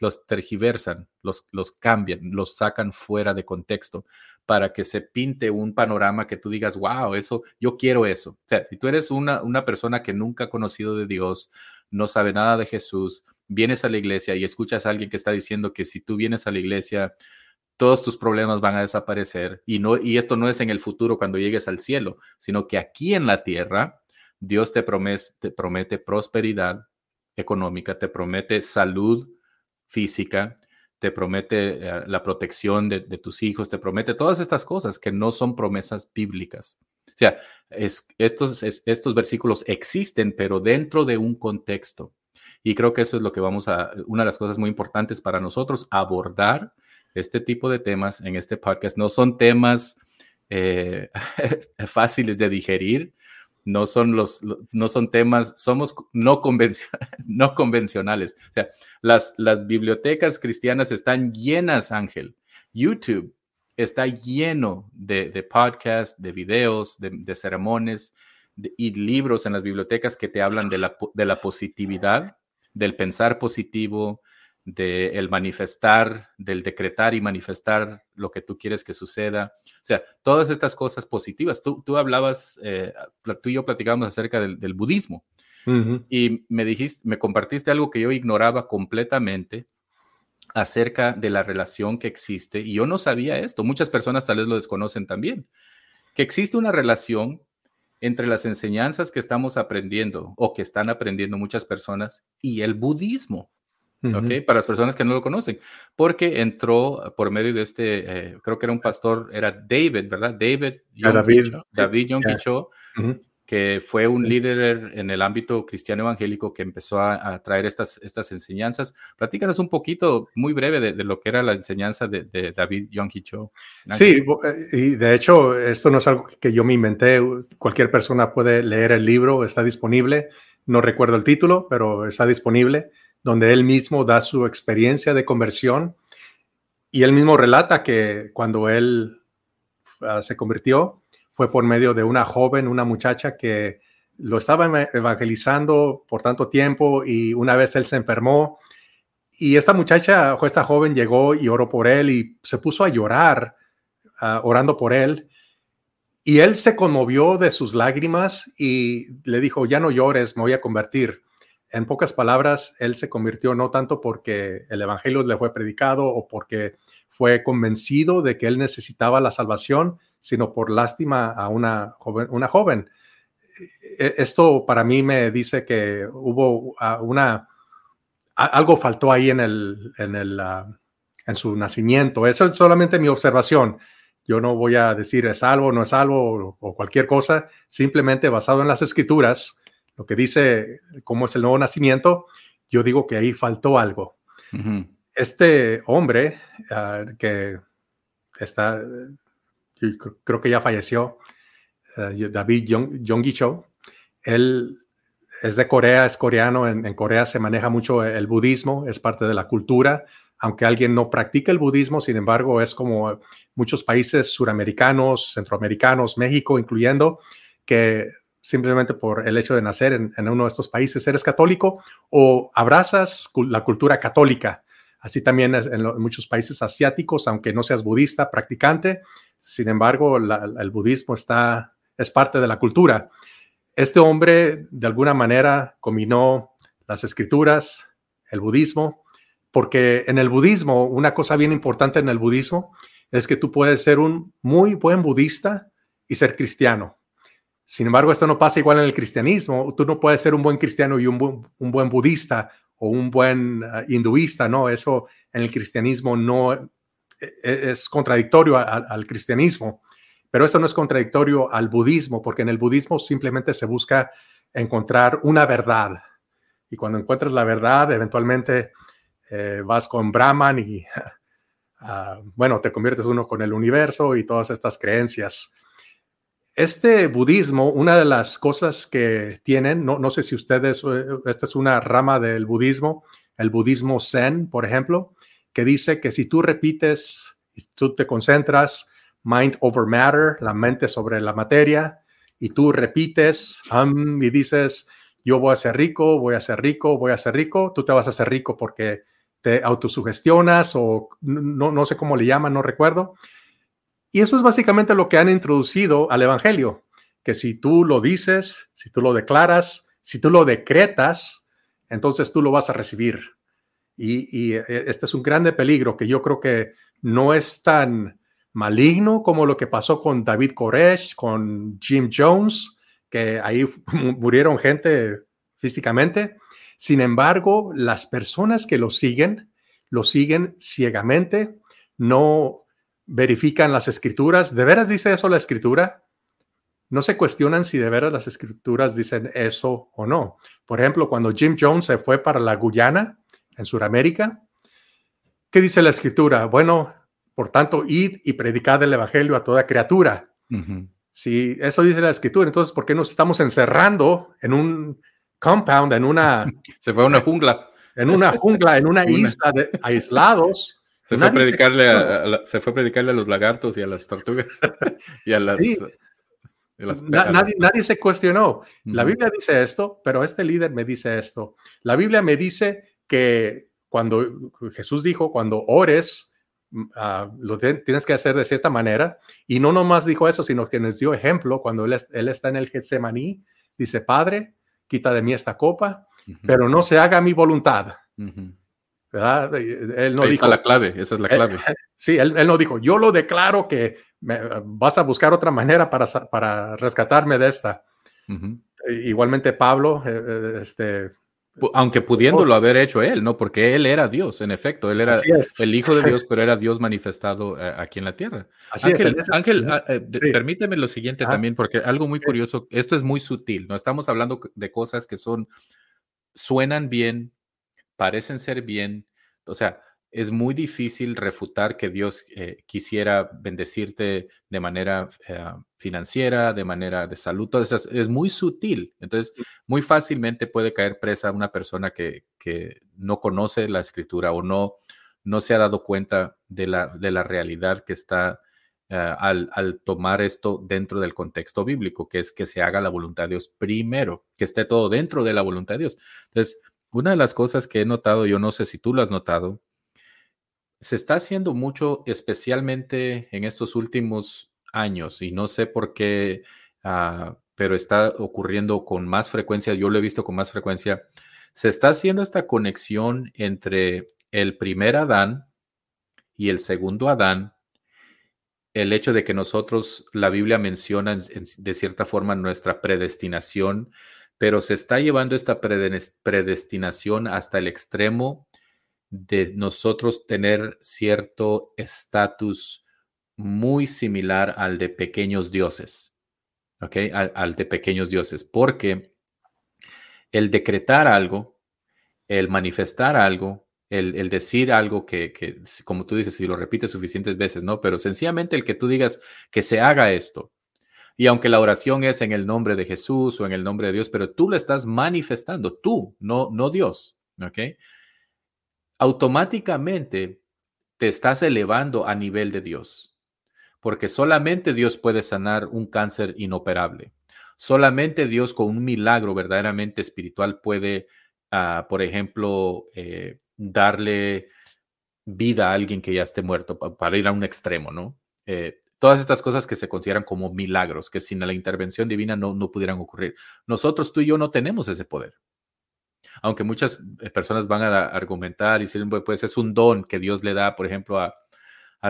los tergiversan, los, los cambian, los sacan fuera de contexto para que se pinte un panorama que tú digas, wow, eso, yo quiero eso. O sea, si tú eres una, una persona que nunca ha conocido de Dios, no sabe nada de Jesús, vienes a la iglesia y escuchas a alguien que está diciendo que si tú vienes a la iglesia, todos tus problemas van a desaparecer y no y esto no es en el futuro cuando llegues al cielo, sino que aquí en la tierra Dios te promete, te promete prosperidad económica, te promete salud física, te promete eh, la protección de, tus hijos, te promete todas estas cosas que no son promesas bíblicas. O sea, es, estos, estos versículos existen, pero dentro de un contexto. Y creo que eso es lo que vamos a, una de las cosas muy importantes para nosotros, abordar este tipo de temas en este podcast. No son temas eh, fáciles de digerir, no son los, no son temas, somos no, no convencionales. O sea, las, las bibliotecas cristianas están llenas, Ángel. YouTube está lleno de, de podcasts, de videos, de, de sermones y libros en las bibliotecas que te hablan de la, de la positividad, del pensar positivo, del manifestar, del decretar y manifestar lo que tú quieres que suceda. O sea, todas estas cosas positivas. Tú, tú hablabas, eh, tú y yo platicábamos acerca del, budismo y me dijiste, me compartiste algo que yo ignoraba completamente acerca de la relación que existe y yo no sabía esto. Muchas personas tal vez lo desconocen también, que existe una relación entre las enseñanzas que estamos aprendiendo o que están aprendiendo muchas personas y el budismo. Para las personas que no lo conocen, porque entró por medio de este, eh, creo que era un pastor, era David, ¿verdad? David, David, David que fue un líder en el ámbito cristiano evangélico que empezó a, traer estas, estas enseñanzas. Platícanos un poquito, muy breve, de, lo que era la enseñanza de, David Yonggi Cho. Sí, eh, y de hecho, esto no es algo que yo me inventé. Cualquier persona puede leer el libro, está disponible. No recuerdo el título, pero está disponible donde él mismo da su experiencia de conversión y él mismo relata que cuando él ah, se convirtió fue por medio de una joven, una muchacha que lo estaba evangelizando por tanto tiempo y una vez él se enfermó y esta muchacha o esta joven llegó y oró por él y se puso a llorar orando por él y él se conmovió de sus lágrimas y le dijo, ya no llores, me voy a convertir en pocas palabras, él se convirtió no tanto porque el Evangelio le fue predicado o porque fue convencido de que él necesitaba la salvación, sino por lástima a una joven. Una joven. E, esto para mí me dice que hubo una, algo faltó ahí en, el, en, el, ah, en su nacimiento. Eso es solamente mi observación. Yo no voy a decir es salvo, no es salvo o cualquier cosa, simplemente basado en las escrituras lo que dice cómo es el nuevo nacimiento, yo digo que ahí faltó algo. Este hombre ah, que está, creo que ya falleció, ah, David Yonggi Cho, él es de Corea, es coreano, en, Corea se maneja mucho el budismo, es parte de la cultura, aunque alguien no practique el budismo, sin embargo, es como muchos países suramericanos, centroamericanos, México incluyendo, que simplemente por el hecho de nacer en, uno de estos países, eres católico o abrazas la cultura católica. Así también en, muchos países asiáticos, aunque no seas budista, practicante, sin embargo, el budismo está, es parte de la cultura. Este hombre, de alguna manera, combinó las escrituras, el budismo, porque en el budismo, una cosa bien importante en el budismo es que tú puedes ser un muy buen budista y ser cristiano. Sin embargo, esto no pasa igual en el cristianismo. Tú no puedes ser un buen cristiano y un, buen budista o un buen ah, hinduista, ¿no? Eso en el cristianismo no es contradictorio al cristianismo, pero esto no es contradictorio al budismo, porque en el budismo simplemente se busca encontrar una verdad. Y cuando encuentras la verdad, eventualmente eh, vas con Brahman y, ah, bueno, te conviertes uno con el universo y todas estas creencias. Este budismo, una de las cosas que tienen, no, no sé si ustedes, eh, esta es una rama del budismo, el budismo zen, por ejemplo, que dice que si tú repites, tú te concentras, mind over matter, la mente sobre la materia, y tú repites y dices, yo voy a ser rico, voy a ser rico, voy a ser rico, tú te vas a ser rico porque te autosugestionas o no, no sé cómo le llaman, no recuerdo, y eso es básicamente lo que han introducido al Evangelio, que si tú lo dices, si tú lo declaras, si tú lo decretas, entonces tú lo vas a recibir. Y, eh, este es un grande peligro que yo creo que no es tan maligno como lo que pasó con David Koresh, con Jim Jones, que ahí murieron gente físicamente. Sin embargo, las personas que lo siguen, lo siguen ciegamente, no verifican las escrituras. ¿De veras dice eso la escritura? No se cuestionan si de veras las escrituras dicen eso o no. Por ejemplo, cuando Jim Jones se fue para la Guyana, en Sudamérica, ¿qué dice la escritura? Bueno, por tanto, id y predicad el evangelio a toda criatura. si eso dice la escritura, entonces ¿por qué nos estamos encerrando en un compound, en una... Se fue a una jungla. En una jungla, en una isla de aislados. Se fue, a predicarle a, se fue a predicarle a los lagartos y a las tortugas y a las... nadie, nadie, se cuestionó. La Biblia dice esto, pero este líder me dice esto. La Biblia me dice que cuando Jesús dijo, cuando ores, ah, lo tienes que hacer de cierta manera. Y no nomás dijo eso, sino que nos dio ejemplo cuando él, él está en el Getsemaní. Dice, Padre, quita de mí esta copa, pero no se haga mi voluntad. ¿verdad? Él no Ahí dijo, está la clave, esa es la clave. sí, él, él, no dijo, yo lo declaro que vas a buscar otra manera para, para rescatarme de esta. Igualmente Pablo, eh, eh, este, aunque pudiéndolo haber hecho él, ¿no? Porque él era Dios, en efecto, él era el Hijo de Dios, pero era Dios manifestado eh, aquí en la tierra. Ángel, Ángel ah, permíteme lo siguiente también, porque algo muy curioso, esto es muy sutil, ¿no? Estamos hablando de cosas que son, suenan bien, parecen ser bien, o sea, es muy difícil refutar que Dios eh, quisiera bendecirte de manera eh, financiera, de manera de salud, es, muy sutil. Entonces, muy fácilmente puede caer presa una persona que, no conoce la escritura o no, no se ha dado cuenta de la, de la realidad que está eh, al, al, tomar esto dentro del contexto bíblico, que es que se haga la voluntad de Dios primero, que esté todo dentro de la voluntad de Dios. Entonces, una de las cosas que he notado, yo no sé si tú lo has notado, se está haciendo mucho, especialmente en estos últimos años, y no sé por qué, ah, pero está ocurriendo con más frecuencia, yo lo he visto con más frecuencia, se está haciendo esta conexión entre el primer Adán y el segundo Adán, el hecho de que nosotros, la Biblia menciona de cierta forma nuestra predestinación, pero se está llevando esta predestinación hasta el extremo de nosotros tener cierto estatus muy similar al de pequeños dioses, ¿ok? Al, de pequeños dioses, porque el decretar algo, el manifestar algo, el, decir algo que, que, como tú dices, si lo repites suficientes veces, ¿no? Pero sencillamente el que tú digas que se haga esto, y aunque la oración es en el nombre de Jesús o en el nombre de Dios, pero tú lo estás manifestando, tú, no, no Dios, ¿ok? Automáticamente te estás elevando a nivel de Dios, porque solamente Dios puede sanar un cáncer inoperable. Solamente Dios con un milagro verdaderamente espiritual puede, ah, por ejemplo, eh, darle vida a alguien que ya esté muerto, para ir a un extremo, ¿no? Eh, todas estas cosas que se consideran como milagros, que sin la intervención divina no, no pudieran ocurrir. Nosotros, tú y yo, no tenemos ese poder aunque muchas eh, personas van a argumentar y decir, pues es un don que Dios le da, por ejemplo, a,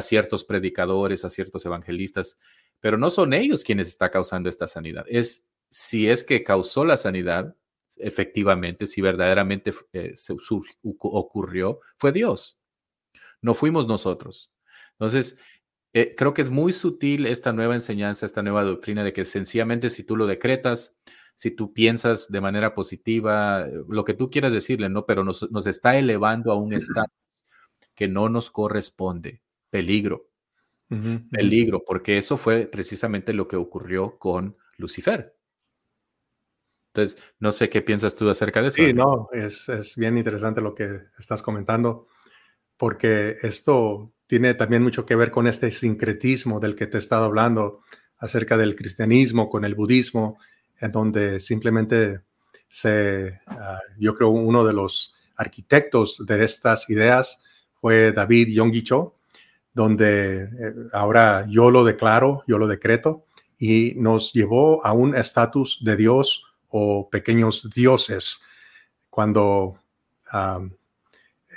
ciertos predicadores, a ciertos evangelistas, pero no son ellos quienes está causando esta sanidad. Es si es que causó la sanidad, efectivamente, si verdaderamente eh, ocurrió, fue Dios. No fuimos nosotros. Entonces, eh, creo que es muy sutil esta nueva enseñanza, esta nueva doctrina de que sencillamente si tú lo decretas, si tú piensas de manera positiva, lo que tú quieras decirle, ¿no? Pero nos, está elevando a un estado que no nos corresponde. Peligro. Peligro, porque eso fue precisamente lo que ocurrió con Lucifer. Entonces, no sé qué piensas tú acerca de eso. Sí, no, es, es bien interesante lo que estás comentando, porque esto tiene también mucho que ver con este sincretismo del que te he estado hablando acerca del cristianismo, con el budismo, en donde simplemente se, ah, yo creo uno de los arquitectos de estas ideas fue David Yongicho, donde eh, ahora yo lo declaro, yo lo decreto, y nos llevó a un estatus de Dios o pequeños dioses, cuando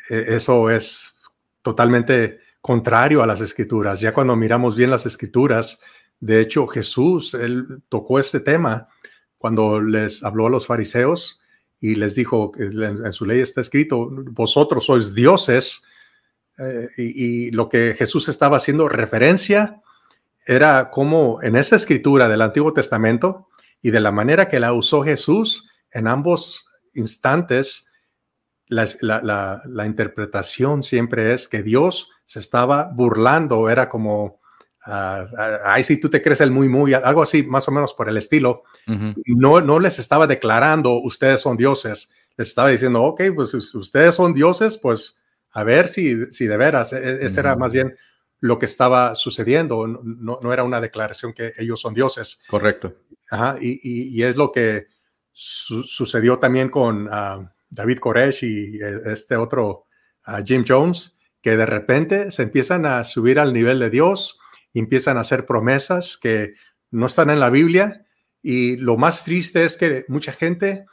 e, eso es totalmente contrario a las escrituras. Ya cuando miramos bien las escrituras, de hecho Jesús, él tocó este tema cuando les habló a los fariseos y les dijo, que en su ley está escrito, vosotros sois dioses, eh, y, lo que Jesús estaba haciendo referencia era como en esa escritura del Antiguo Testamento y de la manera que la usó Jesús en ambos instantes, la, la interpretación siempre es que Dios se estaba burlando, era como ay, si tú te crees el muy, muy, algo así, más o menos por el estilo, no, no les estaba declarando, ustedes son dioses, les estaba diciendo, ok, pues ustedes son dioses, pues a ver si, si de veras, e, ese era más bien lo que estaba sucediendo, no, no, era una declaración que ellos son dioses. Correcto. Ajá, y, y, es lo que sucedió también con ah, David Koresh y eh, este otro ah, Jim Jones, que de repente se empiezan a subir al nivel de Dios y empiezan a hacer promesas que no están en la Biblia. Y lo más triste es que mucha gente,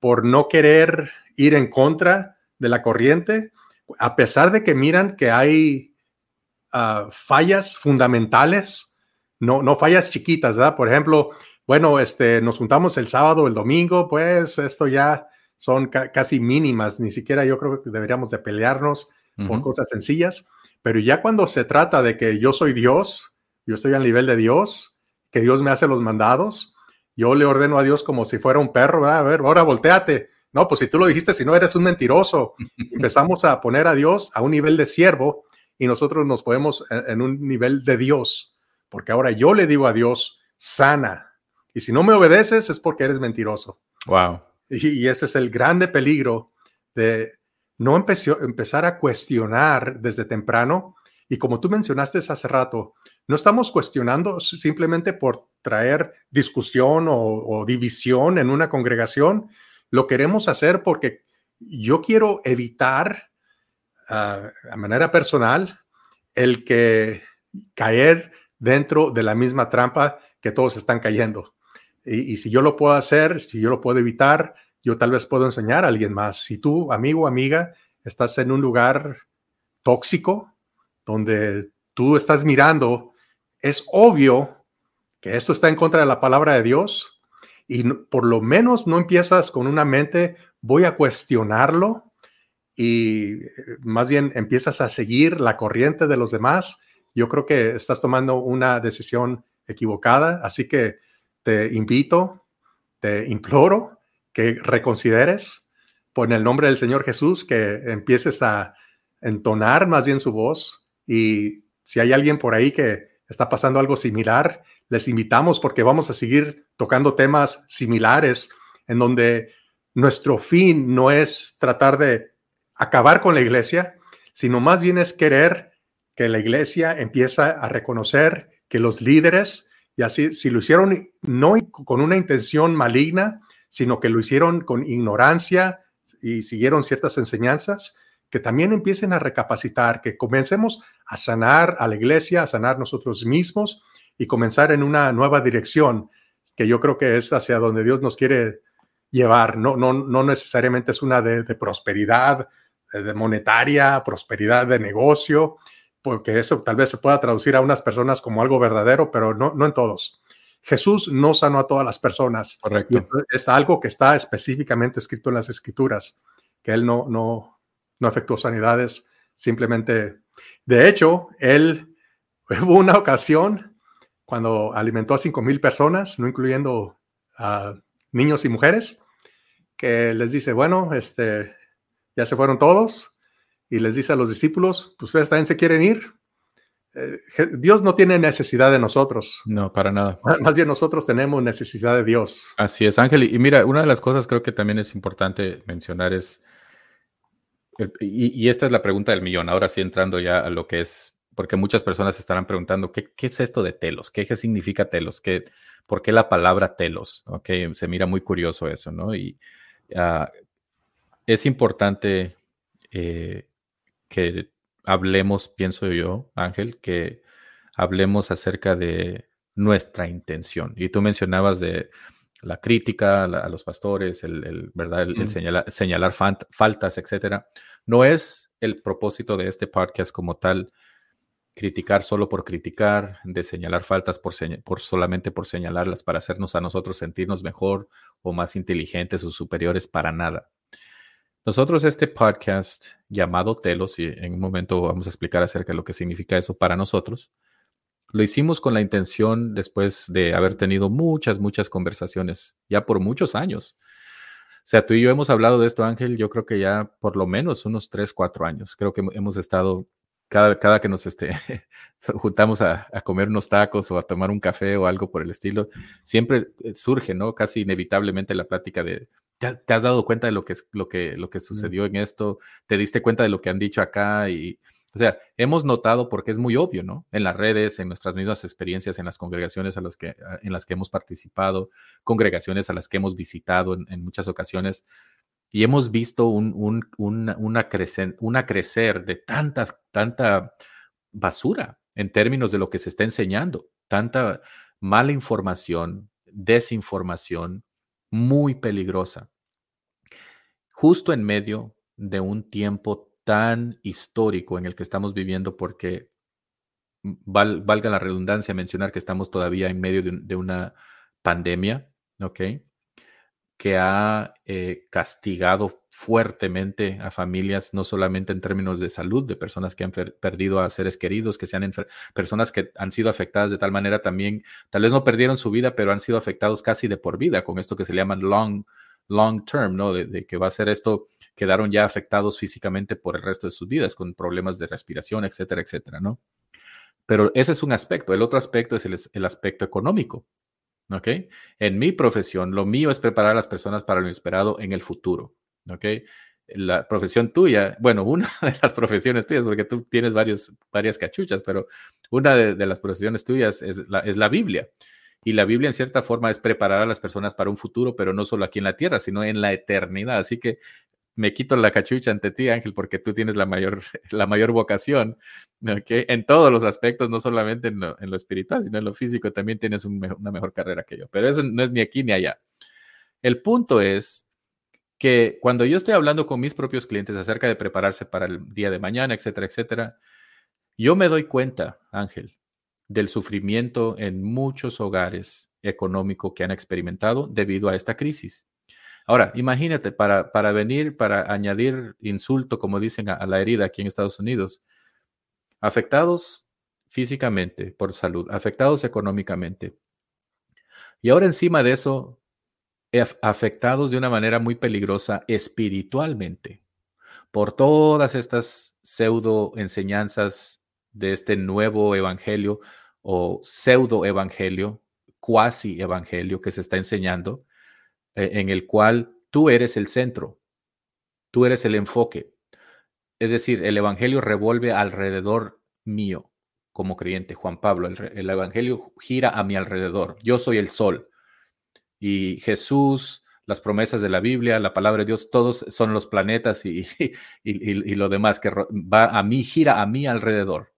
por no querer ir en contra de la corriente, a pesar de que miran que hay ah, fallas fundamentales, no, no fallas chiquitas, ¿verdad? Por ejemplo, bueno, este, nos juntamos el sábado, el domingo, pues esto ya son casi mínimas, ni siquiera yo creo que deberíamos de pelearnos por cosas sencillas, pero ya cuando se trata de que yo soy Dios, yo estoy al nivel de Dios, que Dios me hace los mandados, yo le ordeno a Dios como si fuera un perro, ¿verdad? a ver, ahora volteate. No, pues si tú lo dijiste, si no eres un mentiroso. Empezamos a poner a Dios a un nivel de siervo y nosotros nos ponemos en, un nivel de Dios, porque ahora yo le digo a Dios, sana. Y si no me obedeces es porque eres mentiroso. Wow. Y, ese es el grande peligro de no empezar a cuestionar desde temprano. Y como tú mencionaste hace rato, no estamos cuestionando simplemente por traer discusión o, división en una congregación. Lo queremos hacer porque yo quiero evitar uh, a manera personal el que caer dentro de la misma trampa que todos están cayendo. Y, si yo lo puedo hacer, si yo lo puedo evitar, yo tal vez puedo enseñar a alguien más. Si tú, amigo o amiga, estás en un lugar tóxico, donde tú estás mirando, es obvio que esto está en contra de la palabra de Dios y por lo menos no empiezas con una mente, voy a cuestionarlo y eh, más bien empiezas a seguir la corriente de los demás, yo creo que estás tomando una decisión equivocada. Así que te invito, te imploro que reconsideres por el nombre del Señor Jesús, que empieces a entonar más bien su voz. Y si hay alguien por ahí que está pasando algo similar, les invitamos porque vamos a seguir tocando temas similares en donde nuestro fin no es tratar de acabar con la iglesia, sino más bien es querer que la iglesia empiece a reconocer que los líderes y así, si lo hicieron no con una intención maligna, sino que lo hicieron con ignorancia y siguieron ciertas enseñanzas, que también empiecen a recapacitar, que comencemos a sanar a la iglesia, a sanar nosotros mismos y comenzar en una nueva dirección, que yo creo que es hacia donde Dios nos quiere llevar. No, no, no necesariamente es una de, prosperidad, de monetaria, prosperidad de negocio, porque eso tal vez se pueda traducir a unas personas como algo verdadero, pero no, no en todos. Jesús no sanó a todas las personas. Correcto. Es algo que está específicamente escrito en las escrituras, que él no, no, no efectuó sanidades, simplemente. De hecho, él hubo una ocasión cuando alimentó a cinco mil personas, no incluyendo a niños y mujeres, que les dice, bueno, este, ya se fueron todos, y les dice a los discípulos, pues ustedes también se quieren ir. Eh, Dios no tiene necesidad de nosotros. No, para nada. Más bien nosotros tenemos necesidad de Dios. Así es, Ángel. Y mira, una de las cosas creo que también es importante mencionar es, y, esta es la pregunta del millón, ahora sí entrando ya a lo que es, porque muchas personas estarán preguntando, ¿qué, es esto de telos? ¿Qué, significa telos? ¿Qué, ¿Por qué la palabra telos? Okay, se mira muy curioso eso, ¿no? Y ah, es importante eh, que hablemos, pienso yo, Ángel, que hablemos acerca de nuestra intención. Y tú mencionabas de la crítica a los pastores, el, ¿verdad? el, señalar, faltas, etcétera. No es el propósito de este podcast como tal criticar solo por criticar, de señalar faltas por, por solamente por señalarlas para hacernos a nosotros sentirnos mejor o más inteligentes o superiores para nada. Nosotros este podcast llamado Telos, y en un momento vamos a explicar acerca de lo que significa eso para nosotros, lo hicimos con la intención después de haber tenido muchas, muchas conversaciones, ya por muchos años. O sea, tú y yo hemos hablado de esto, Ángel, yo creo que ya por lo menos unos tres, cuatro años. Creo que hemos estado cada, cada que nos este, juntamos a, comer unos tacos o a tomar un café o algo por el estilo, siempre eh, surge, ¿no? Casi inevitablemente la plática de, ¿te, has dado cuenta de lo que, lo, que, lo que sucedió en esto? ¿Te diste cuenta de lo que han dicho acá? Y, o sea, hemos notado porque es muy obvio, ¿no? En las redes, en nuestras mismas experiencias, en las congregaciones a las que, en las que hemos participado, congregaciones a las que hemos visitado en, muchas ocasiones, y hemos visto un, un, una, una, crecer, una crecer de tanta, tanta basura en términos de lo que se está enseñando, tanta mala información, desinformación, muy peligrosa, justo en medio de un tiempo tan histórico en el que estamos viviendo, porque valga la redundancia mencionar que estamos todavía en medio de, de una pandemia, ¿ok? Que ha eh, castigado fuertemente a familias, no solamente en términos de salud, de personas que han perdido a seres queridos, que sean personas que han sido afectadas de tal manera también, tal vez no perdieron su vida, pero han sido afectados casi de por vida con esto que se llaman long, long term, ¿no? De, que va a ser esto, quedaron ya afectados físicamente por el resto de sus vidas, con problemas de respiración, etcétera, etcétera, ¿no? Pero ese es un aspecto. El otro aspecto es el aspecto económico. ¿Ok? En mi profesión, lo mío es preparar a las personas para lo inesperado en el futuro, ¿ok? La profesión tuya, bueno, una de las profesiones tuyas, porque tú tienes varios, varias cachuchas, pero una de, las profesiones tuyas es la, es la Biblia. Y la Biblia en cierta forma es preparar a las personas para un futuro, pero no solo aquí en la tierra, sino en la eternidad. Así que me quito la cachucha ante ti, Ángel, porque tú tienes la mayor, la mayor vocación, ¿okay? En todos los aspectos, no solamente en lo, espiritual, sino en lo físico, también tienes una mejor carrera que yo. Pero eso no es ni aquí ni allá. El punto es que cuando yo estoy hablando con mis propios clientes acerca de prepararse para el día de mañana, etcétera, etcétera, yo me doy cuenta, Ángel, del sufrimiento en muchos hogares económicos que han experimentado debido a esta crisis. Ahora, imagínate, para, para venir, para añadir insulto, como dicen, a, la herida aquí en Estados Unidos, afectados físicamente por salud, afectados económicamente. Y ahora encima de eso, afectados de una manera muy peligrosa espiritualmente por todas estas pseudo enseñanzas de este nuevo evangelio o pseudo evangelio, cuasi evangelio que se está enseñando, e, en el cual tú eres el centro, tú eres el enfoque. Es decir, el Evangelio revuelve alrededor mío como creyente, Juan Pablo. El, Evangelio gira a mi alrededor. Yo soy el sol. Y Jesús, las promesas de la Biblia, la palabra de Dios, todos son los planetas y, y lo demás que va a mí, gira a mi alrededor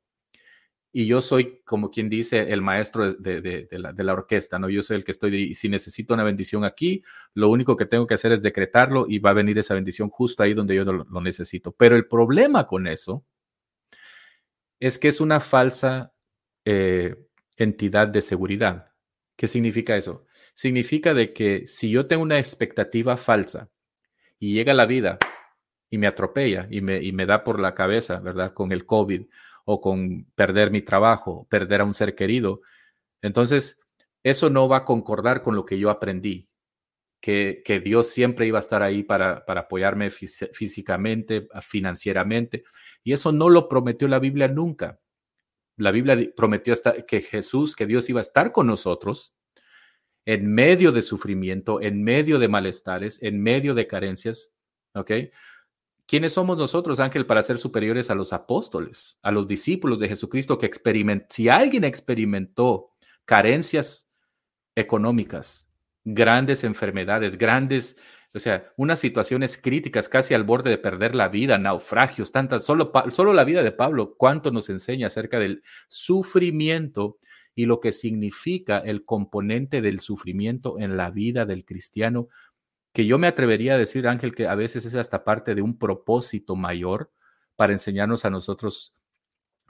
y yo soy, como quien dice, el maestro de, la, orquesta, ¿no? Yo soy el que estoy, si necesito una bendición aquí, lo único que tengo que hacer es decretarlo y va a venir esa bendición justo ahí donde yo lo, necesito. Pero el problema con eso es que es una falsa eh, entidad de seguridad. ¿Qué significa eso? Significa de que si yo tengo una expectativa falsa y llega la vida y me atropella y me, y me da por la cabeza, ¿verdad? Con el COVID o con perder mi trabajo, perder a un ser querido. Entonces, eso no va a concordar con lo que yo aprendí, que, que Dios siempre iba a estar ahí para, para apoyarme físicamente, financieramente. Y eso no lo prometió la Biblia nunca. La Biblia prometió hasta que Jesús, que Dios iba a estar con nosotros en medio de sufrimiento, en medio de malestares, en medio de carencias, ¿ok? ¿Quiénes somos nosotros, Ángel, para ser superiores a los apóstoles, a los discípulos de Jesucristo que experimentó? Si alguien experimentó carencias económicas, grandes enfermedades, grandes, o sea, unas situaciones críticas casi al borde de perder la vida, naufragios, tantas, solo, solo la vida de Pablo, cuánto nos enseña acerca del sufrimiento y lo que significa el componente del sufrimiento en la vida del cristiano que yo me atrevería a decir, Ángel, que a veces es hasta parte de un propósito mayor para enseñarnos a nosotros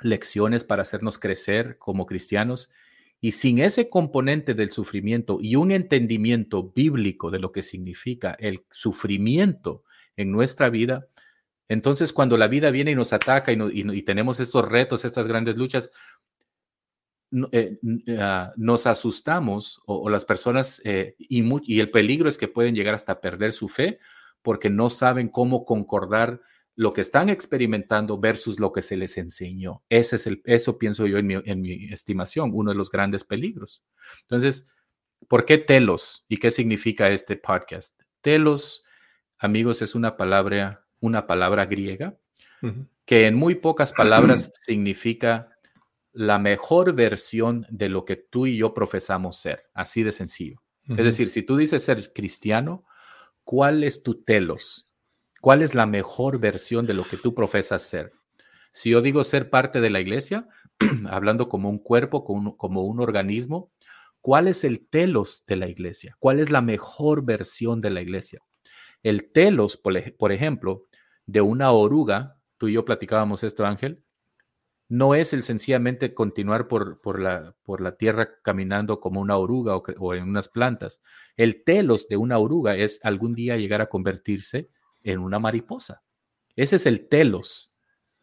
lecciones, para hacernos crecer como cristianos. Y sin ese componente del sufrimiento y un entendimiento bíblico de lo que significa el sufrimiento en nuestra vida, entonces cuando la vida viene y nos ataca y, tenemos estos retos, estas grandes luchas, eh, ah, nos asustamos o, las personas eh, y, el peligro es que pueden llegar hasta perder su fe porque no saben cómo concordar lo que están experimentando versus lo que se les enseñó. Ese es el, eso pienso yo en mi, en mi estimación, uno de los grandes peligros. Entonces, ¿por qué telos? ¿Y qué significa este podcast? Telos, amigos, es una palabra, una palabra griega que en muy pocas palabras significa la mejor versión de lo que tú y yo profesamos ser, así de sencillo. Es decir, si tú dices ser cristiano, ¿cuál es tu telos? ¿Cuál es la mejor versión de lo que tú profesas ser? Si yo digo ser parte de la iglesia, hablando como un cuerpo, como un, organismo, ¿cuál es el telos de la iglesia? ¿Cuál es la mejor versión de la iglesia? El telos, por, ejemplo, de una oruga, tú y yo platicábamos esto, Ángel, no es el sencillamente continuar por, por, la, por la, tierra caminando como una oruga o, en unas plantas. El telos de una oruga es algún día llegar a convertirse en una mariposa. Ese es el telos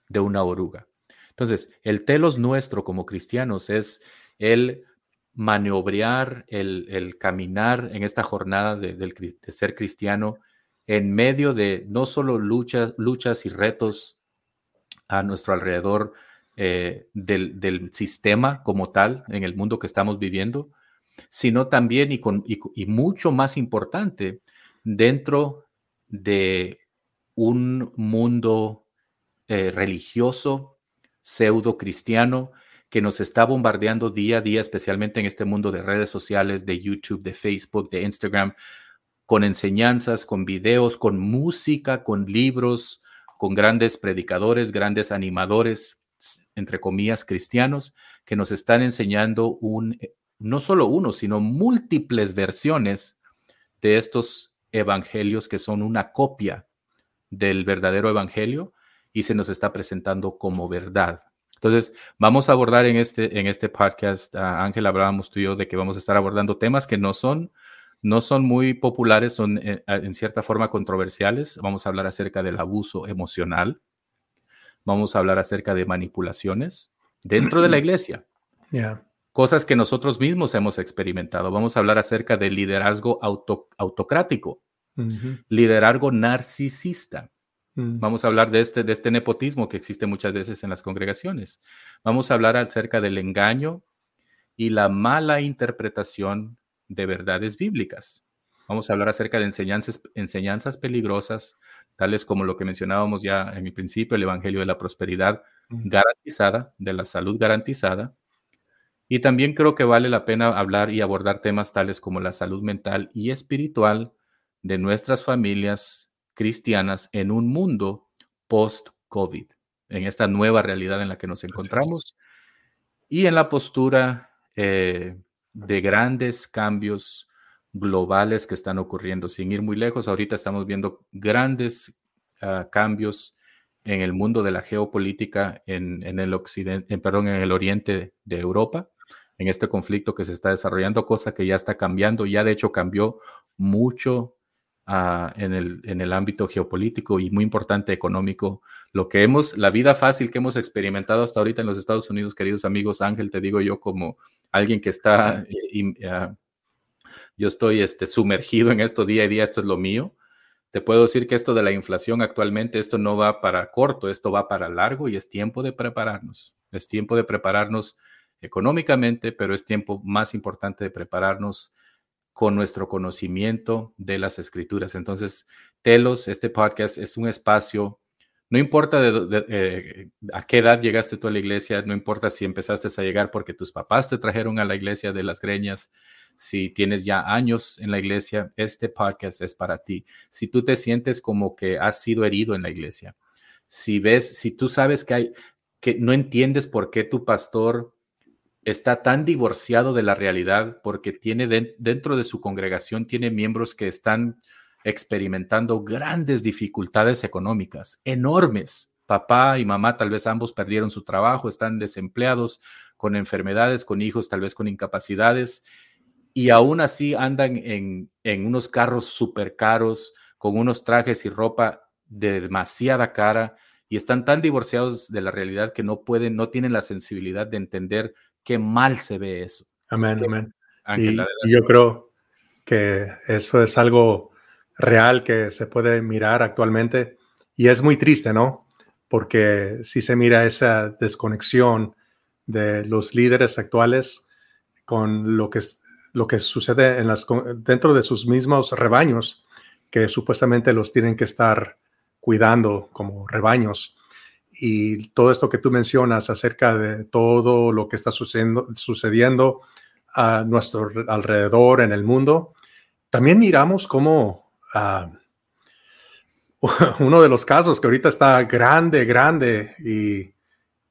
de una oruga. Entonces, el telos nuestro como cristianos es el maniobrar, el, caminar en esta jornada de, ser cristiano en medio de no solo luchas y retos a nuestro alrededor eh, del, sistema como tal, en el mundo que estamos viviendo, sino también y, con, y mucho más importante, dentro de un mundo eh, religioso, pseudo cristiano, que nos está bombardeando día a día, especialmente en este mundo de redes sociales, de YouTube, de Facebook, de Instagram, con enseñanzas, con videos, con música, con libros, con grandes predicadores, grandes animadores, entre comillas, cristianos, que nos están enseñando un, eh, no solo uno, sino múltiples versiones de estos evangelios que son una copia del verdadero evangelio y se nos está presentando como verdad. Entonces, vamos a abordar en este, en este podcast, Ángel, hablábamos tú y yo de que vamos a estar abordando temas que no son, no son muy populares, son eh, en cierta forma controversiales. Vamos a hablar acerca del abuso emocional. Vamos a hablar acerca de manipulaciones dentro de la iglesia. Cosas que nosotros mismos hemos experimentado. Vamos a hablar acerca del liderazgo autocrático liderazgo narcisista. Mm. Vamos a hablar de este, de este nepotismo que existe muchas veces en las congregaciones. Vamos a hablar acerca del engaño y la mala interpretación de verdades bíblicas. Vamos a hablar acerca de enseñanzas, enseñanzas peligrosas, tales como lo que mencionábamos ya en el principio, el Evangelio de la Prosperidad garantizada, de la salud garantizada. Y también creo que vale la pena hablar y abordar temas tales como la salud mental y espiritual, de nuestras familias cristianas en un mundo post-COVID, en esta nueva realidad en la que nos encontramos y en la postura eh, de grandes cambios globales que están ocurriendo. Sin ir muy lejos, ahorita estamos viendo grandes ah, cambios en el mundo de la geopolítica en, el occidente, perdón, en el oriente de Europa, en este conflicto que se está desarrollando, cosa que ya está cambiando, ya de hecho cambió mucho en, el, en, el, ámbito geopolítico y muy importante económico. Lo que hemos, la vida fácil que hemos experimentado hasta ahorita en los Estados Unidos, queridos amigos, Ángel, te digo yo como alguien que está, eh, yo estoy este, sumergido en esto día a día, esto es lo mío. Te puedo decir que esto de la inflación actualmente, esto no va para corto, esto va para largo y es tiempo de prepararnos. Es tiempo de prepararnos económicamente, pero es tiempo más importante de prepararnos con nuestro conocimiento de las escrituras. Entonces, Telos, este podcast es un espacio, no importa eh, a qué edad llegaste tú a la iglesia, no importa si empezaste a llegar porque tus papás te trajeron a la iglesia de las greñas, si tienes ya años en la iglesia, este podcast es para ti. Si tú te sientes como que has sido herido en la iglesia, si ves, si tú sabes que hay, que no entiendes por qué tu pastor está tan divorciado de la realidad porque tiene dentro de su congregación, tiene miembros que están experimentando grandes dificultades económicas, enormes. Papá y mamá tal vez ambos perdieron su trabajo, están desempleados, con enfermedades, con hijos tal vez con incapacidades, y aún así andan en, en unos carros súper caros, con unos trajes y ropa de demasiada cara, y están tan divorciados de la realidad que no pueden, no tienen la sensibilidad de entender qué mal se ve eso. Amén, amén. y, yo creo que eso es algo real que se puede mirar actualmente Y es muy triste, ¿no? Porque si se mira esa desconexión de los líderes actuales con lo que, lo que sucede dentro de sus mismos rebaños, que supuestamente los tienen que estar cuidando como rebaños. Y todo esto que tú mencionas acerca de todo lo que está sucediendo, sucediendo a nuestro alrededor en el mundo, también miramos cómo ah, uno de los casos que ahorita está grande, grande y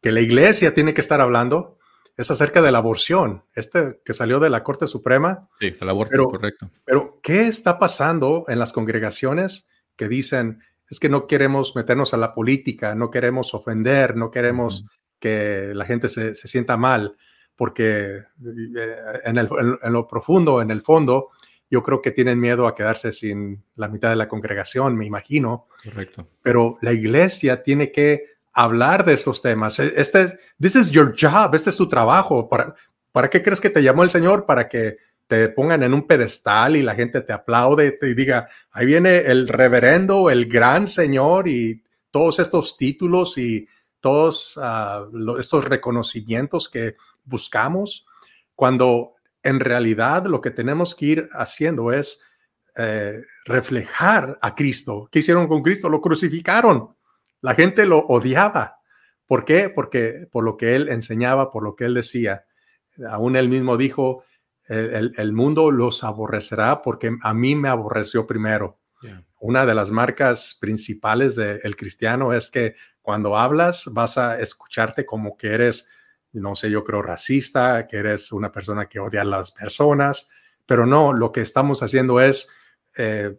que la iglesia tiene que estar hablando es acerca de la aborción, este que salió de la Corte Suprema. Sí, el aborto, correcto. Pero, ¿qué está pasando en las congregaciones que dicen, es que no queremos meternos a la política, no queremos ofender, no queremos que la gente se, sienta mal, porque eh, en, en, lo profundo, en el fondo, yo creo que tienen miedo a quedarse sin la mitad de la congregación, me imagino. Correcto. Pero la iglesia tiene que hablar de estos temas. E, este es, this is your job, este es tu trabajo. ¿Para, ¿Para qué crees que te llamó el Señor? Para que te pongan en un pedestal y la gente te aplaude y diga, ahí viene el reverendo, el gran Señor y todos estos títulos y todos ah, estos reconocimientos que buscamos, cuando en realidad lo que tenemos que ir haciendo es eh, reflejar a Cristo. ¿Qué hicieron con Cristo? Lo crucificaron. La gente lo odiaba. ¿Por qué? Porque por lo que él enseñaba, por lo que él decía. Aún él mismo dijo, el, mundo los aborrecerá porque a mí me aborreció primero. Una de las marcas principales del cristiano es que cuando hablas vas a escucharte como que eres, no sé, yo creo racista, que eres una persona que odia a las personas, pero no, lo que estamos haciendo es eh,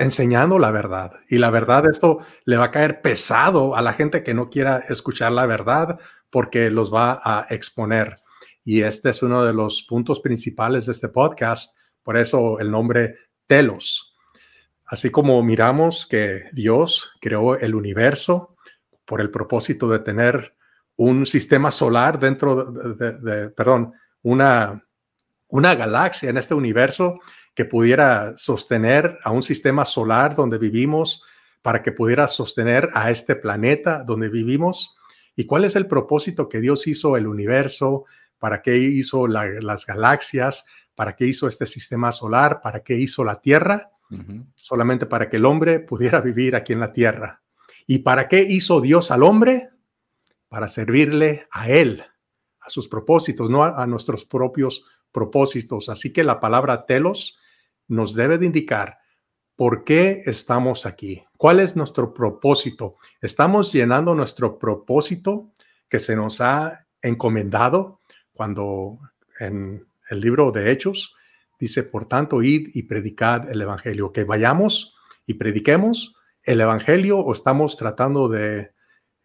enseñando la verdad. Y la verdad, esto le va a caer pesado a la gente que no quiera escuchar la verdad porque los va a exponer. Y este es uno de los puntos principales de este podcast, por eso el nombre Telos. Así como miramos que Dios creó el universo por el propósito de tener un sistema solar dentro de, perdón, una, una galaxia en este universo que pudiera sostener a un sistema solar donde vivimos, para que pudiera sostener a este planeta donde vivimos. ¿Y cuál es el propósito que Dios hizo el universo? ¿Para qué hizo las galaxias? ¿Para qué hizo este sistema solar? ¿Para qué hizo la Tierra? Solamente para que el hombre pudiera vivir aquí en la Tierra. ¿Y para qué hizo Dios al hombre? Para servirle a Él, a sus propósitos, no a, a nuestros propios propósitos. Así que la palabra telos nos debe de indicar por qué estamos aquí, cuál es nuestro propósito. ¿Estamos llenando nuestro propósito que se nos ha encomendado cuando en el libro de Hechos dice, por tanto, id y predicad el Evangelio, que vayamos y prediquemos el Evangelio o estamos tratando de,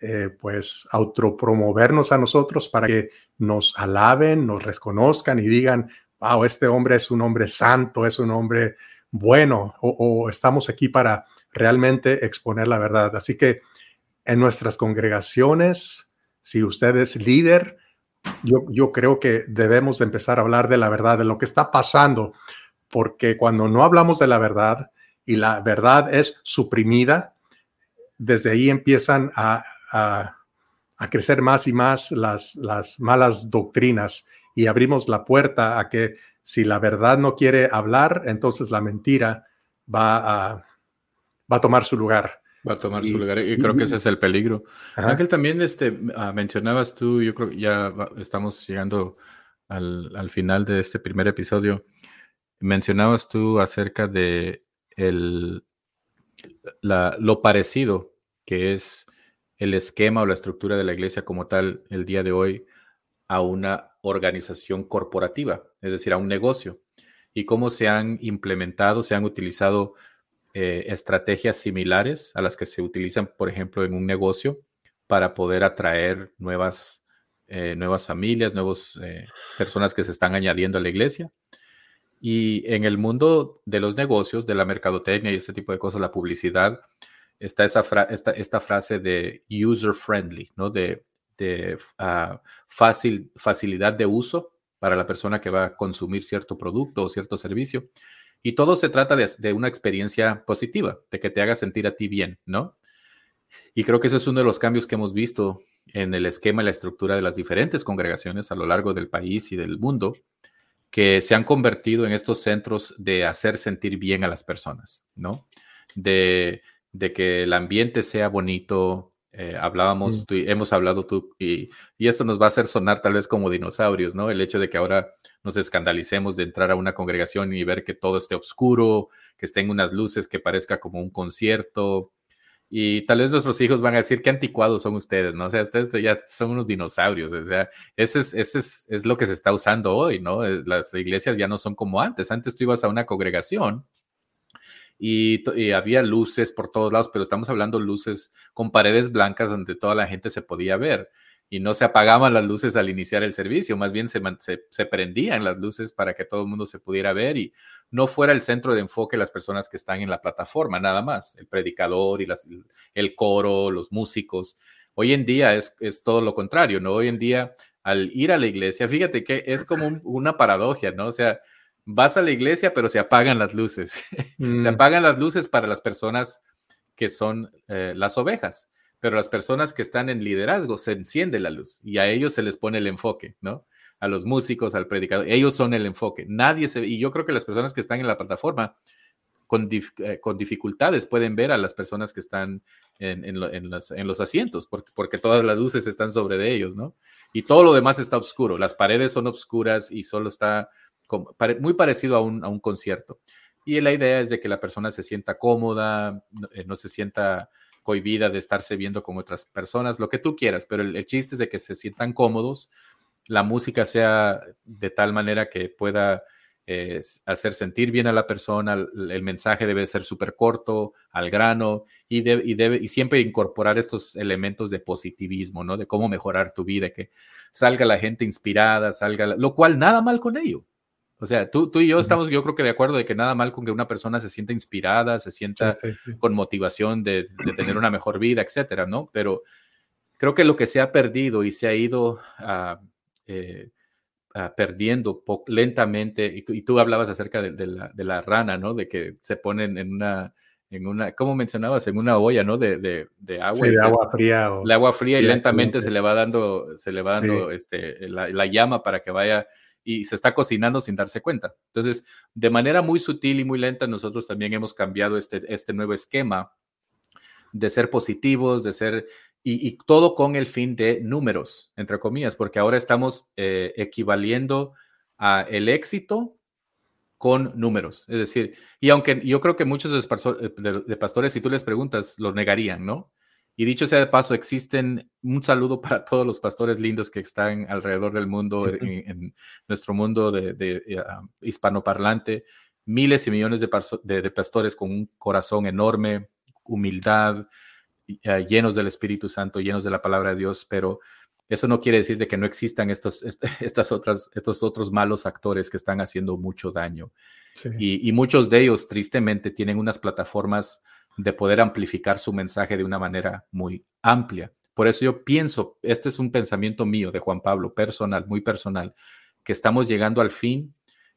eh, pues, autopromovernos a nosotros para que nos alaben, nos reconozcan y digan, wow, este hombre es un hombre santo, es un hombre bueno, o, estamos aquí para realmente exponer la verdad. Así que en nuestras congregaciones, si usted es líder, yo, yo creo que debemos empezar a hablar de la verdad, de lo que está pasando, porque cuando no hablamos de la verdad y la verdad es suprimida, desde ahí empiezan a, a, a crecer más y más las, las malas doctrinas y abrimos la puerta a que si la verdad no quiere hablar, entonces la mentira va a, va a tomar su lugar. Va a tomar su lugar y creo que ese es el peligro. Ángel, también este, ah, mencionabas tú, yo creo que ya estamos llegando al, final de este primer episodio, mencionabas tú acerca de el, la, lo parecido que es el esquema o la estructura de la iglesia como tal el día de hoy a una organización corporativa, es decir, a un negocio, y cómo se han implementado, se han utilizado eh, estrategias similares a las que se utilizan, por ejemplo, en un negocio para poder atraer nuevas, eh, nuevas familias, nuevas eh, personas que se están añadiendo a la iglesia. Y en el mundo de los negocios, de la mercadotecnia y este tipo de cosas, la publicidad, está esa esta, esta frase de user friendly, ¿no? De de ah, fácil, facilidad de uso para la persona que va a consumir cierto producto o cierto servicio. Y todo se trata de, una experiencia positiva, de que te haga sentir a ti bien, ¿no? Y creo que eso es uno de los cambios que hemos visto en el esquema y la estructura de las diferentes congregaciones a lo largo del país y del mundo, que se han convertido en estos centros de hacer sentir bien a las personas, ¿no? De, de que el ambiente sea bonito, eh, hablábamos, hemos hablado tú, y, y, esto nos va a hacer sonar tal vez como dinosaurios, ¿no? El hecho de que ahora nos escandalicemos de entrar a una congregación y ver que todo esté oscuro, que estén unas luces que parezca como un concierto. Y tal vez nuestros hijos van a decir qué anticuados son ustedes, ¿no? O sea, ustedes ya son unos dinosaurios. O sea, ese es, ese es, es lo que se está usando hoy, ¿no? Eh, las iglesias ya no son como antes. Antes tú ibas a una congregación y, había luces por todos lados, pero estamos hablando luces con paredes blancas donde toda la gente se podía ver y no se apagaban las luces al iniciar el servicio, más bien se, prendían las luces para que todo el mundo se pudiera ver y no fuera el centro de enfoque las personas que están en la plataforma, nada más, el predicador y el coro, los músicos. Hoy en día es, todo lo contrario, ¿no? Hoy en día, al ir a la iglesia, fíjate que es como una paradoja, ¿no? O sea, vas a la iglesia, pero se apagan las luces. se mm. apagan las luces para las personas que son eh, las ovejas, pero las personas que están en liderazgo se enciende la luz y a ellos se les pone el enfoque, ¿no? A los músicos, al predicador, ellos son el enfoque. Nadie se y yo creo que las personas que están en la plataforma con, eh, con dificultades pueden ver a las personas que están en, en, los asientos, porque, porque todas las luces están sobre de ellos, ¿no? Y todo lo demás está oscuro, las paredes son oscuras y solo está muy parecido a un, a un, concierto. Y la idea es de que la persona se sienta cómoda, no, eh, se sienta cohibida de estarse viendo con otras personas, lo que tú quieras, pero el, chiste es de que se sientan cómodos, la música sea de tal manera que pueda eh, hacer sentir bien a la persona, el, mensaje debe ser súper corto, al grano, y, y, debe, y siempre incorporar estos elementos de positivismo, ¿no? De cómo mejorar tu vida, que salga la gente inspirada, salga, lo cual nada mal con ello. O sea, tú, tú y yo estamos, yo creo que de acuerdo de que nada mal con que una persona se sienta inspirada, se sienta con motivación de, tener una mejor vida, etcétera, ¿no? Pero creo que lo que se ha perdido y se ha ido ah, eh, ah, perdiendo lentamente, y, tú hablabas acerca de, la, rana, ¿no? De que se ponen en una, en una, ¿cómo mencionabas? En una olla, ¿no? De, de, agua. Sí, de agua fría. O, el agua fría y lentamente se le va dando, se le va dando este, la, llama para que vaya y se está cocinando sin darse cuenta. Entonces, de manera muy sutil y muy lenta, nosotros también hemos cambiado este, este nuevo esquema de ser positivos, de ser, y, todo con el fin de números, entre comillas, porque ahora estamos eh, equivaliendo a el éxito con números. Es decir, y aunque yo creo que muchos de, pastores, si tú les preguntas, lo negarían, ¿no? Y dicho sea de paso, existen un saludo para todos los pastores lindos que están alrededor del mundo, en, nuestro mundo de, ah, hispanoparlante, miles y millones de, pastores con un corazón enorme, humildad, ah, llenos del Espíritu Santo, llenos de la palabra de Dios, pero eso no quiere decir de que no existan estos, estas otras, estos otros malos actores que están haciendo mucho daño. Y, y, muchos de ellos, tristemente, tienen unas plataformas de poder amplificar su mensaje de una manera muy amplia. Por eso yo pienso, esto es un pensamiento mío de Juan Pablo, personal, muy personal, que estamos llegando al fin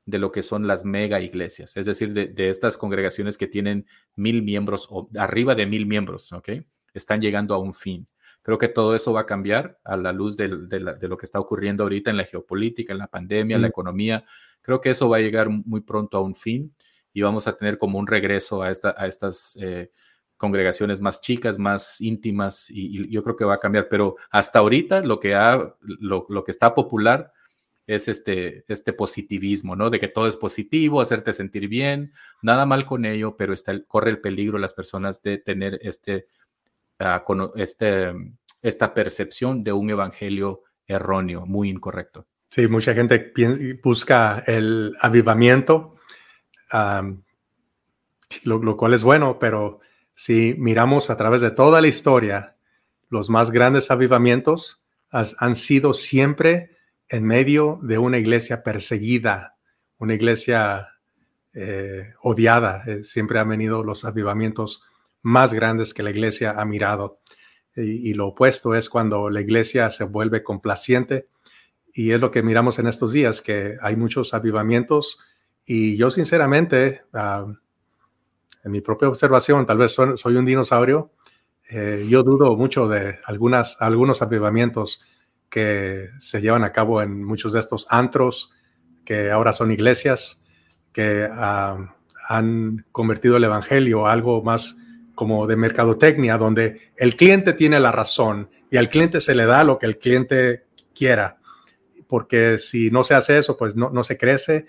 de lo que son las mega iglesias, es decir, de, estas congregaciones que tienen mil miembros o arriba de mil miembros, ¿ok? Están llegando a un fin. Creo que todo eso va a cambiar a la luz de, lo que está ocurriendo ahorita en la geopolítica, en la pandemia, en la economía. Creo que eso va a llegar muy pronto a un fin y vamos a tener como un regreso a, esta, a estas eh, congregaciones más chicas, más íntimas, y, yo creo que va a cambiar. Pero hasta ahorita lo que, ha, lo, que está popular es este, este positivismo, ¿no? De que todo es positivo, hacerte sentir bien, nada mal con ello, pero corre el peligro las personas de tener este, uh, este, esta percepción de un evangelio erróneo, muy incorrecto. Sí, mucha gente busca el avivamiento lo, cual es bueno, pero si miramos a través de toda la historia, los más grandes avivamientos han sido siempre en medio de una iglesia perseguida, una iglesia eh, odiada. Eh, siempre han venido los avivamientos más grandes que la iglesia ha mirado. Y, y, lo opuesto es cuando la iglesia se vuelve complaciente. Y es lo que miramos en estos días, que hay muchos avivamientos Y yo sinceramente, ah, en mi propia observación, tal vez soy, un dinosaurio, eh, yo dudo mucho de algunas, algunos avivamientos que se llevan a cabo en muchos de estos antros, que ahora son iglesias, que ah, han convertido el Evangelio a algo más como de mercadotecnia, donde el cliente tiene la razón y al cliente se le da lo que el cliente quiera, porque si no se hace eso, pues no, no se crece.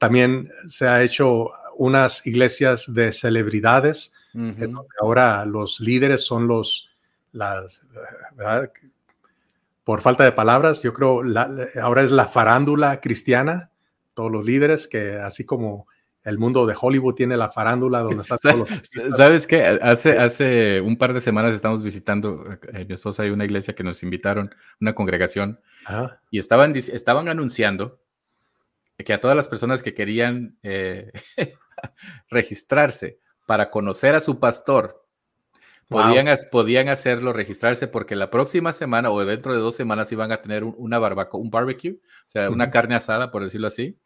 También se ha hecho unas iglesias de celebridades, ahora los líderes son los, las, por falta de palabras, yo creo, ahora es la farándula cristiana, todos los líderes que así como el mundo de Hollywood tiene la farándula donde están todos los ¿Sabes qué? Hace, hace un par de semanas estamos visitando, eh, mi esposa y una iglesia que nos invitaron, una congregación, y estaban, estaban anunciando que a todas las personas que querían eh, registrarse para conocer a su pastor, podían, podían hacerlo, registrarse, porque la próxima semana o dentro de dos semanas iban a tener una barbacoa, un barbecue, o sea, una carne asada, por decirlo así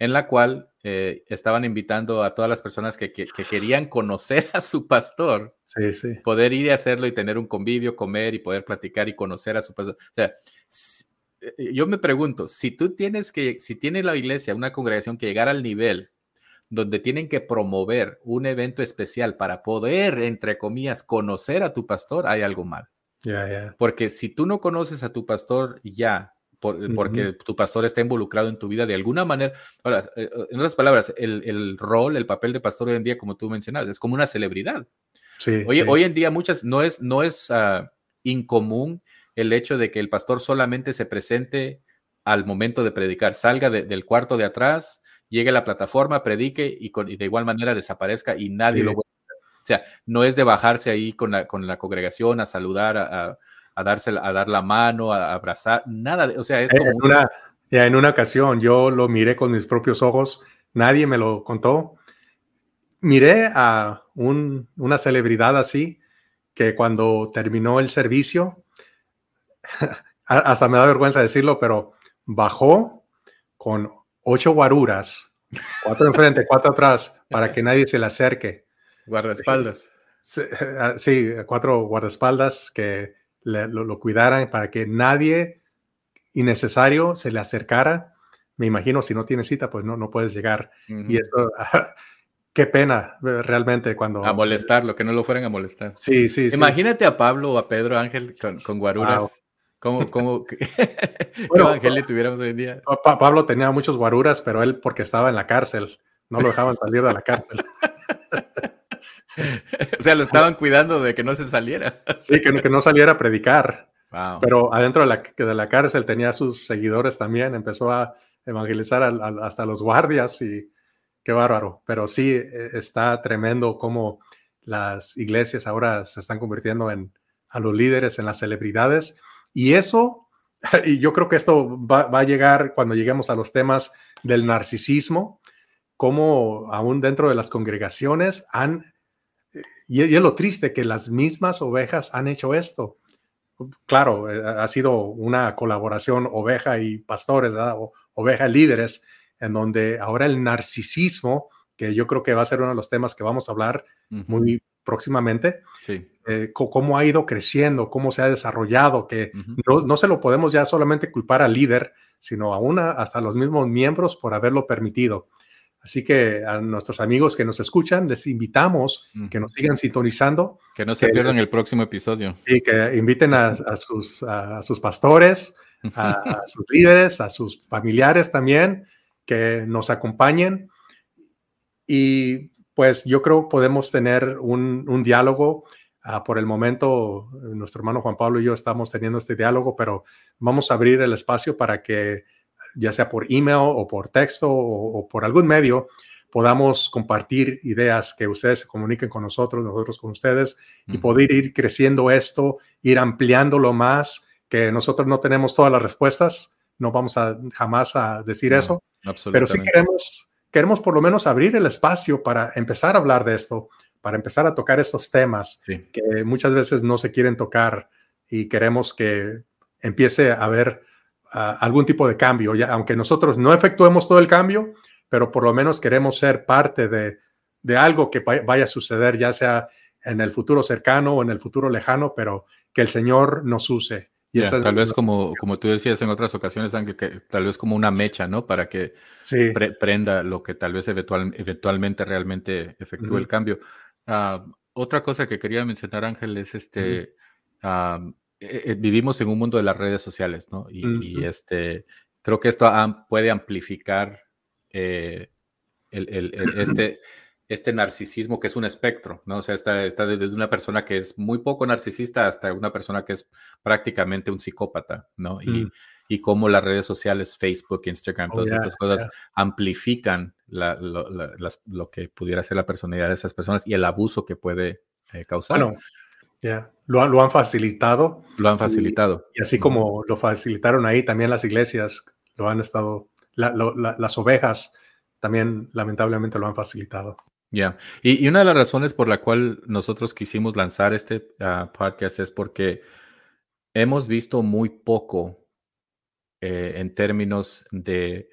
en la cual eh, estaban invitando a todas las personas que, querían conocer a su pastor, poder ir y hacerlo y tener un convivio, comer y poder platicar y conocer a su pastor. O sea, yo me pregunto, si tú tienes que, si tiene la iglesia una congregación que llegar al nivel donde tienen que promover un evento especial para poder, entre comillas, conocer a tu pastor, hay algo mal. Porque si tú no conoces a tu pastor ya, porque tu pastor está involucrado en tu vida de alguna manera. Ahora, eh, eh, en otras palabras, el, rol, el papel de pastor hoy en día, como tú mencionabas, es como una celebridad. Sí, hoy, hoy en día muchas, no es, no es ah, incomún el hecho de que el pastor solamente se presente al momento de predicar, salga del cuarto de atrás, llegue a la plataforma, predique y, de igual manera desaparezca y nadie lo lo o sea, no es de bajarse ahí con la, con la congregación a saludar a, a, darse, a dar la mano, a abrazar, nada, o sea, es como... En una, ya en una ocasión yo lo miré con mis propios ojos, nadie me lo contó. Miré a una celebridad así que cuando terminó el servicio, hasta me da vergüenza decirlo, pero bajó con ocho guaruras, cuatro enfrente, cuatro atrás, para que nadie se le acerque. Guardaespaldas. Sí, cuatro guardaespaldas que lo, cuidaran para que nadie innecesario se le acercara. Me imagino, si no tienes cita, pues no, no puedes llegar. Y eso, qué pena realmente cuando... A molestarlo, que no lo fueran a molestar. Sí, sí. Imagínate a Pablo o a Pedro Ángel con, guaruras. ¿Cómo, cómo bueno, le tuviéramos hoy en día? Pablo tenía muchos guaruras, pero él porque estaba en la cárcel, no lo dejaban salir de la cárcel. o sea, lo estaban cuidando de que no se saliera. sí, que, que no saliera a predicar. Pero adentro de la, de la cárcel tenía sus seguidores también, empezó a evangelizar hasta los guardias y qué bárbaro. Pero sí, e, está tremendo cómo las iglesias ahora se están convirtiendo en a los líderes, en las celebridades. Y eso, y yo creo que esto va, va a llegar cuando lleguemos a los temas del narcisismo, cómo aún dentro de las congregaciones han y, es lo triste que las mismas ovejas han hecho esto. Claro, eh, ha sido una colaboración oveja y pastores, o oveja líderes, en donde ahora el narcisismo, que yo creo que va a ser uno de los temas que vamos a hablar muy próximamente, eh, cómo ha ido creciendo, cómo se ha desarrollado, que no, no, se lo podemos ya solamente culpar al líder, sino aún hasta los mismos miembros por haberlo permitido. Así que a nuestros amigos que nos escuchan, les invitamos que nos sigan sintonizando. Que no se pierdan el próximo episodio. Y que inviten a, sus, a sus, pastores, a, sus líderes, a sus familiares también, que nos acompañen. Y pues yo creo podemos tener un, un diálogo. Ah, por el momento, nuestro hermano Juan Pablo y yo estamos teniendo este diálogo, pero vamos a abrir el espacio para que ya sea por email o por texto o, por algún medio, podamos compartir ideas, que ustedes se comuniquen con nosotros, nosotros con ustedes, y poder ir creciendo esto, ir ampliándolo más, que nosotros no tenemos todas las respuestas, no vamos a jamás a decir eso, pero sí queremos, queremos por lo menos abrir el espacio para empezar a hablar de esto, para empezar a tocar estos temas que muchas veces no se quieren tocar y queremos que empiece a haber algún tipo de cambio, ya, aunque nosotros no efectuemos todo el cambio, pero por lo menos queremos ser parte de, de algo que vaya a suceder, ya sea en el futuro cercano o en el futuro lejano, pero que el Señor nos use. Y tal vez como, como tú decías en otras ocasiones, Ángel, que tal vez como una mecha, ¿no? Para que prenda lo que tal vez eventual, eventualmente realmente efectúe el cambio. Ah, otra cosa que quería mencionar, Ángel, es este, ah, eh, eh, vivimos en un mundo de las redes sociales, ¿no? Y, este, creo que esto puede amplificar eh, el, el, este, este narcisismo que es un espectro, ¿no? O sea, está, está desde una persona que es muy poco narcisista hasta una persona que es prácticamente un psicópata, ¿no? Y, mm. y cómo las redes sociales, Facebook, Instagram, oh, todas estas cosas amplifican lo, que pudiera ser la personalidad de esas personas y el abuso que puede eh, causar. Bueno, ya, lo, lo, han facilitado. Lo han facilitado. Y, así como lo facilitaron ahí, también las iglesias lo han estado, las ovejas también lamentablemente lo han facilitado. Ya, y, una de las razones por la cual nosotros quisimos lanzar este ah, podcast es porque hemos visto muy poco eh, en términos de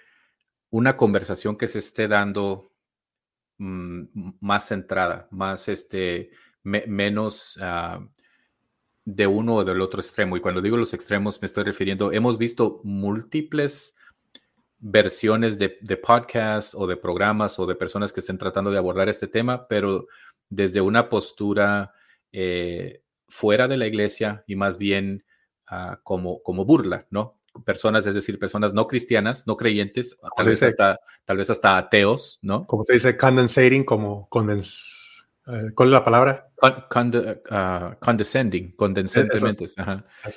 una conversación que se esté dando mm, más centrada, más este, menos ah, de uno o del otro extremo. Y cuando digo los extremos me estoy refiriendo, hemos visto múltiples versiones de, de podcasts o de programas o de personas que estén tratando de abordar este tema, pero desde una postura eh, fuera de la iglesia y más bien ah, como, como burla, ¿no? Personas, es decir, personas no cristianas, no creyentes, tal vez, hasta, tal vez hasta ateos, ¿no? Como te dice, condensating, como condens eh, ¿Cuál es la palabra? Ah, condescending, condescentemente,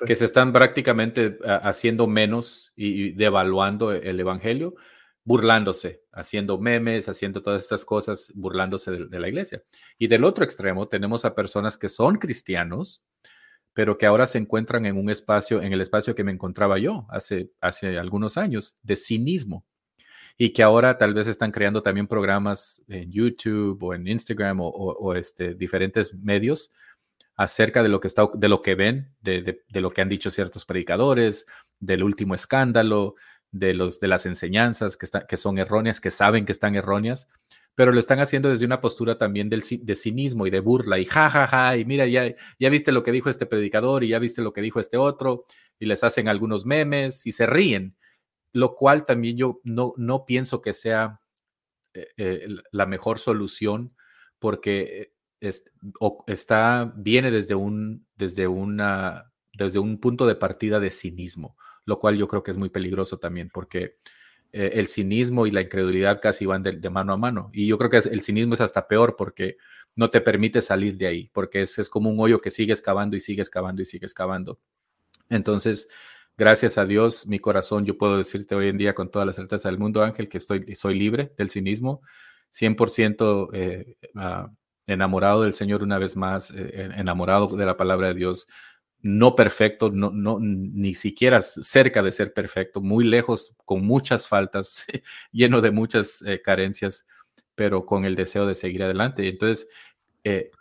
que se están prácticamente ah, haciendo menos y, devaluando el evangelio, burlándose, haciendo memes, haciendo todas estas cosas, burlándose de, la iglesia. Y del otro extremo tenemos a personas que son cristianos, pero que ahora se encuentran en un espacio, en el espacio que me encontraba yo hace, hace algunos años, de cinismo. Y que ahora tal vez están creando también programas en YouTube o en Instagram o, este, diferentes medios acerca de lo que, está, de lo que ven, de, lo que han dicho ciertos predicadores, del último escándalo, de, los, de las enseñanzas que, que son erróneas, que saben que están erróneas, pero lo están haciendo desde una postura también de cinismo y de burla y jajaja, ja, ja, y mira, ya, ya viste lo que dijo este predicador y ya viste lo que dijo este otro, y les hacen algunos memes y se ríen lo cual también yo no, no pienso que sea eh, eh, la mejor solución porque está, viene desde un, desde, una, desde un punto de partida de cinismo, lo cual yo creo que es muy peligroso también porque eh, el cinismo y la incredulidad casi van de, mano a mano. Y yo creo que el cinismo es hasta peor porque no te permite salir de ahí, porque es, es como un hoyo que sigue excavando y sigue excavando y sigue excavando. Entonces, Gracias a Dios, mi corazón, yo puedo decirte hoy en día con toda la certeza del mundo, Ángel, que estoy, soy libre del cinismo, 100% eh, ah, enamorado del Señor una vez más, eh, enamorado de la palabra de Dios, no perfecto, no, no, ni siquiera cerca de ser perfecto, muy lejos, con muchas faltas, lleno de muchas eh, carencias, pero con el deseo de seguir adelante. Entonces,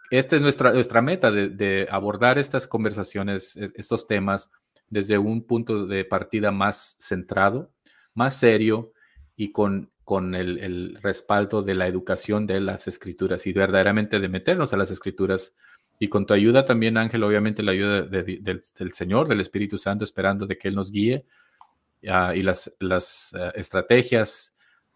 esta es nuestra, nuestra meta de, abordar estas conversaciones, estos temas desde un punto de partida más centrado, más serio y con, con el, respaldo de la educación de las escrituras y verdaderamente de meternos a las escrituras. Y con tu ayuda también, Ángel, obviamente la ayuda del, Señor, del Espíritu Santo, esperando de que Él nos guíe ah, y las, ah, estrategias,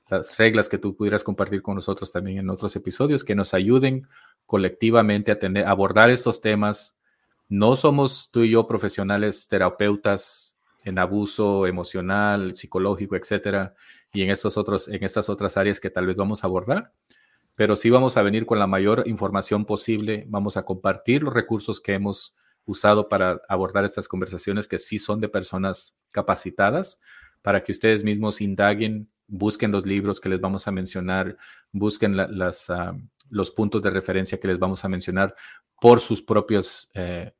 las reglas que tú pudieras compartir con nosotros también en otros episodios, que nos ayuden colectivamente a, tener, abordar estos temas. No somos tú y yo profesionales terapeutas en abuso emocional, psicológico, etcétera, y en estos otros, en estas otras áreas que tal vez vamos a abordar, pero sí vamos a venir con la mayor información posible, vamos a compartir los recursos que hemos usado para abordar estas conversaciones que sí son de personas capacitadas, para que ustedes mismos indaguen, busquen los libros que les vamos a mencionar, busquen las, ah, los puntos de referencia que les vamos a mencionar por sus propios, eh,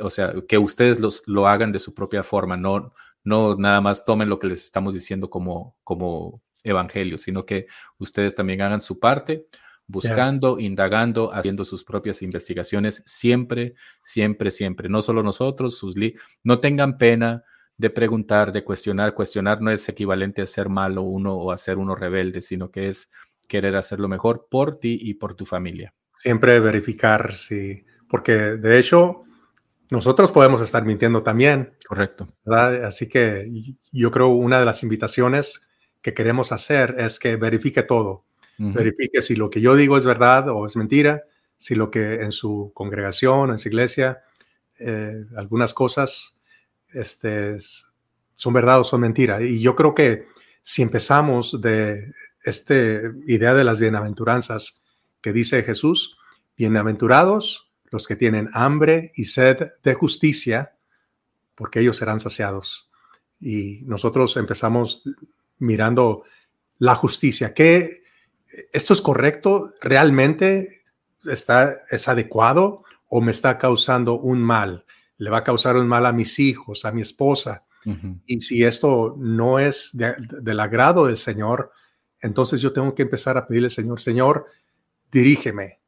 o sea, que ustedes lo hagan de su propia forma, no, no nada más tomen lo que les estamos diciendo como, como evangelio, sino que ustedes también hagan su parte, buscando, indagando, haciendo sus propias investigaciones, siempre, siempre, siempre. No solo nosotros, sus no tengan pena, de preguntar, de cuestionar. Cuestionar no es equivalente a ser malo uno o a ser uno rebelde, sino que es querer hacerlo mejor por ti y por tu familia. Siempre verificar, sí, porque de hecho nosotros podemos estar mintiendo también. Correcto. Así que yo creo una de las invitaciones que queremos hacer es que verifique todo. Verifique si lo que yo digo es verdad o es mentira, si lo que en su congregación, en su iglesia, eh, algunas cosas este, son verdad o son mentira. Y yo creo que si empezamos de esta idea de las bienaventuranzas que dice Jesús, bienaventurados los que tienen hambre y sed de justicia, porque ellos serán saciados. Y nosotros empezamos mirando la justicia. ¿Qué, ¿Esto es correcto? ¿Realmente está, es adecuado o me está causando un mal? ¿Le va a causar un mal a mis hijos, a mi esposa? Y si esto no es del agrado del Señor, entonces yo tengo que empezar a pedirle al Señor, Señor, dirígeme.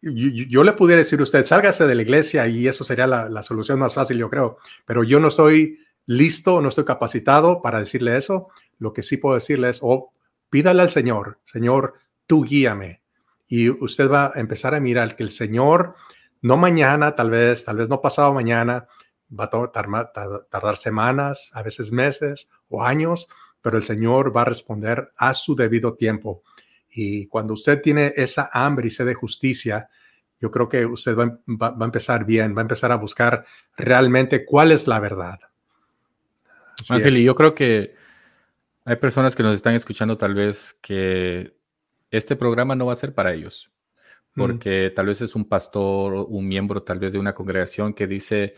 Yo, le pudiera decir a usted, sálgase de la iglesia y eso sería la, la, solución más fácil, yo creo, pero yo no estoy listo, no estoy capacitado para decirle eso. Lo que sí puedo decirle es, oh, pídale al Señor, Señor, tú guíame. Y usted va a empezar a mirar que el Señor, no mañana, tal vez, tal vez no pasado mañana, va a tardar, semanas, a veces meses o años, pero el Señor va a responder a su debido tiempo. Y cuando usted tiene esa hambre y sed de justicia, yo creo que usted va, a empezar bien, va a empezar a buscar realmente cuál es la verdad. Ángel, y yo creo que hay personas que nos están escuchando tal vez que este programa no va a ser para ellos, mm. porque tal vez es un pastor, un miembro tal vez de una congregación que dice,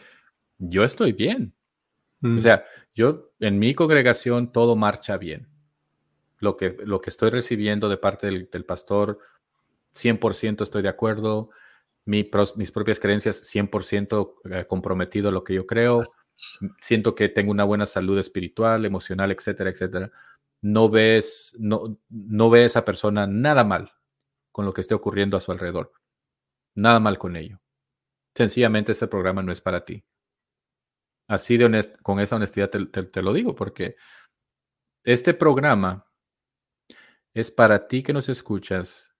yo estoy bien. O mm. sea, yo en mi congregación todo marcha bien. Lo que, lo que estoy recibiendo de parte del, pastor, 100% estoy de acuerdo. mis propias creencias, 100% eh, comprometido a lo que yo creo siento que tengo una buena salud espiritual, emocional, etcétera, etcétera, no ves, no, no ve esa persona nada mal con lo que esté ocurriendo a su alrededor. Nada mal con ello. Sencillamente ese programa no es para ti. Así de honest con esa honestidad te, lo digo, porque este programa es para ti que nos escuchas,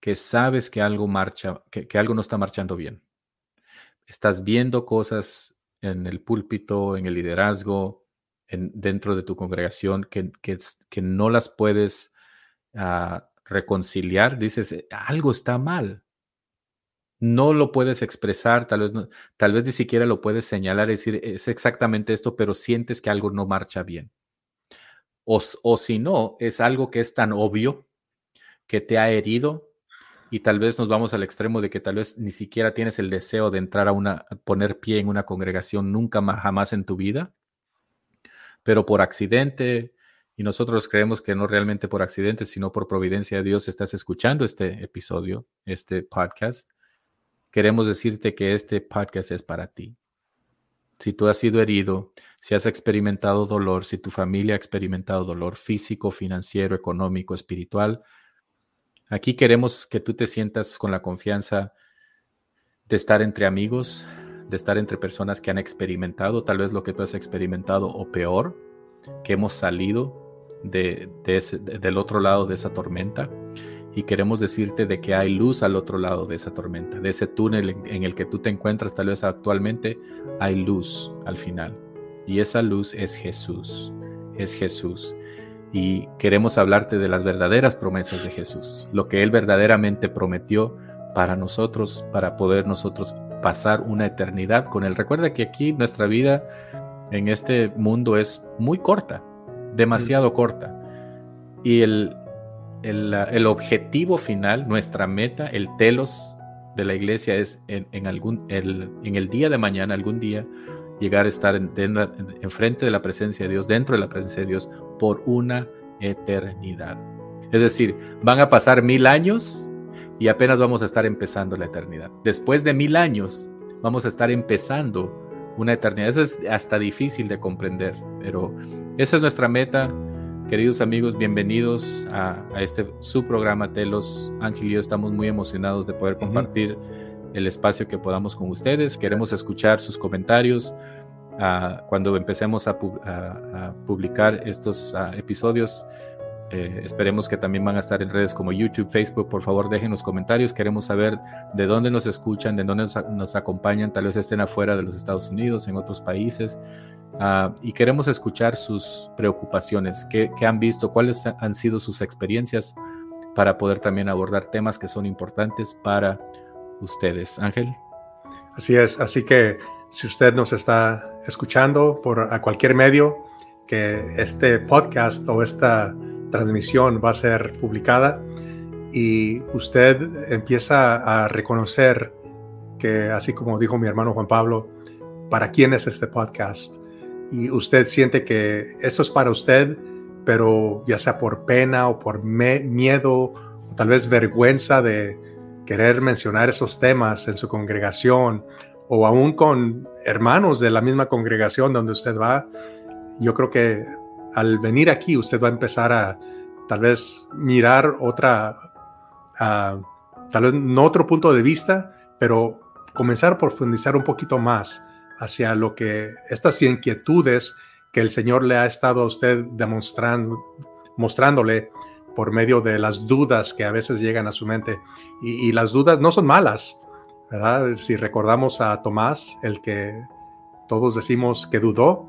que sabes que algo marcha, que, que algo no está marchando bien. Estás viendo cosas en el púlpito, en el liderazgo, en, dentro de tu congregación, que, que, no las puedes ah, reconciliar, dices, eh, algo está mal. No lo puedes expresar, tal vez, tal vez ni siquiera lo puedes señalar, decir, es exactamente esto, pero sientes que algo no marcha bien. O, o si no, es algo que es tan obvio que te ha herido y tal vez nos vamos al extremo de que tal vez ni siquiera tienes el deseo de entrar a una, poner pie en una congregación nunca más, jamás en tu vida, pero por accidente, y nosotros creemos que no realmente por accidente, sino por providencia de Dios estás escuchando este episodio, este podcast, queremos decirte que este podcast es para ti. Si tú has sido herido, si has experimentado dolor, si tu familia ha experimentado dolor físico, financiero, económico, espiritual, Aquí queremos que tú te sientas con la confianza de estar entre amigos, de estar entre personas que han experimentado tal vez lo que tú has experimentado o peor, que hemos salido de, del otro lado de esa tormenta y queremos decirte de que hay luz al otro lado de esa tormenta, de ese túnel en el que tú te encuentras tal vez actualmente, hay luz al final. Y esa luz es Jesús, es Jesús y queremos hablarte de las verdaderas promesas de Jesús, lo que Él verdaderamente prometió para nosotros, para poder nosotros pasar una eternidad con Él. Recuerda que aquí nuestra vida en este mundo es muy corta, demasiado corta. Y el, el, objetivo final, nuestra meta, el telos de la iglesia es en, algún, el, en el día de mañana, algún día, llegar a estar en, frente de la presencia de Dios, dentro de la presencia de Dios, por una eternidad. Es decir, van a pasar mil años y apenas vamos a estar empezando la eternidad. Después de mil años, vamos a estar empezando una eternidad. Eso es hasta difícil de comprender, pero esa es nuestra meta. Queridos amigos, bienvenidos a, este su programa Telos. Ángel y yo estamos muy emocionados de poder compartir el espacio que podamos con ustedes. Queremos escuchar sus comentarios. cuando empecemos a, publicar estos episodios. Eh, esperemos que también van a estar en redes como YouTube, Facebook. Por favor, dejen los comentarios. Queremos saber de dónde nos escuchan, de dónde nos, acompañan. Tal vez estén afuera de los Estados Unidos, en otros países. Ah, y queremos escuchar sus preocupaciones, qué, qué, han visto, cuáles han sido sus experiencias para poder también abordar temas que son importantes para ustedes. Ángel. Así es, así que si usted nos está escuchando por a cualquier medio, que este podcast o esta transmisión va a ser publicada y usted empieza a reconocer que, así como dijo mi hermano Juan Pablo, ¿para quién es este podcast? Y usted siente que esto es para usted, pero ya sea por pena o por miedo o tal vez vergüenza de querer mencionar esos temas en su congregación o aún con hermanos de la misma congregación donde usted va, yo creo que al venir aquí usted va a empezar a tal vez mirar otra, tal vez no otro punto de vista, pero comenzar a profundizar un poquito más hacia lo que estas inquietudes que el Señor le ha estado a usted demostrando, mostrándole por medio de las dudas que a veces llegan a su mente. Y, las dudas no son malas, ¿verdad? Si recordamos a Tomás, el que todos decimos que dudó,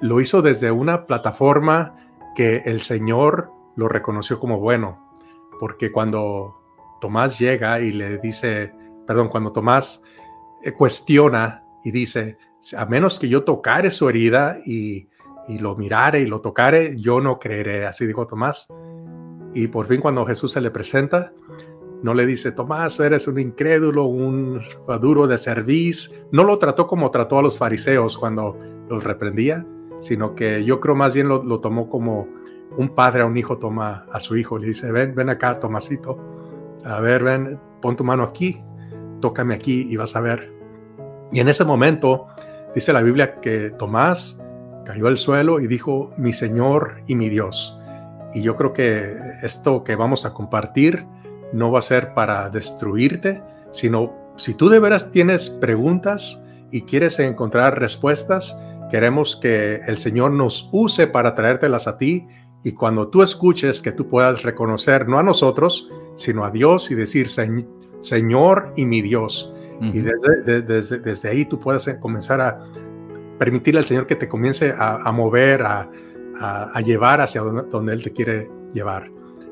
lo hizo desde una plataforma que el Señor lo reconoció como bueno, porque cuando Tomás llega y le dice, perdón, cuando Tomás eh, cuestiona y dice, a menos que yo tocare su herida y, y lo mirare y lo tocare, yo no creeré, así dijo Tomás. Y por fin cuando Jesús se le presenta, no le dice, Tomás, eres un incrédulo, un duro de cerviz. No lo trató como trató a los fariseos cuando los reprendía, sino que yo creo más bien lo, tomó como un padre a un hijo toma a su hijo. Le dice, ven, ven acá, Tomasito. A ver, ven, pon tu mano aquí, tócame aquí y vas a ver. Y en ese momento dice la Biblia que Tomás cayó al suelo y dijo, mi Señor y mi Dios. Y yo creo que esto que vamos a compartir, no va a ser para destruirte, sino si tú de veras tienes preguntas y quieres encontrar respuestas, queremos que el Señor nos use para traértelas a ti y cuando tú escuches que tú puedas reconocer no a nosotros, sino a Dios y decir Señor y mi Dios. Y desde, desde, ahí tú puedes comenzar a permitirle al Señor que te comience a, mover, a, a, llevar hacia donde Él te quiere llevar.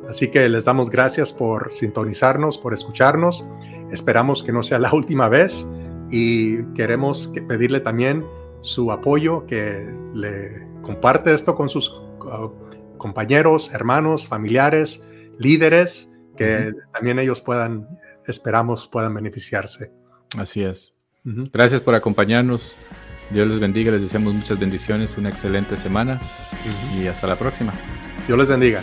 Así que les damos gracias por sintonizarnos, por escucharnos. Esperamos que no sea la última vez y queremos pedirle también su apoyo, que le comparte esto con sus uh, compañeros, hermanos, familiares, líderes, que también ellos puedan, esperamos, puedan beneficiarse. Así es. Gracias por acompañarnos. Dios les bendiga, les deseamos muchas bendiciones, una excelente semana y hasta la próxima. Dios les bendiga.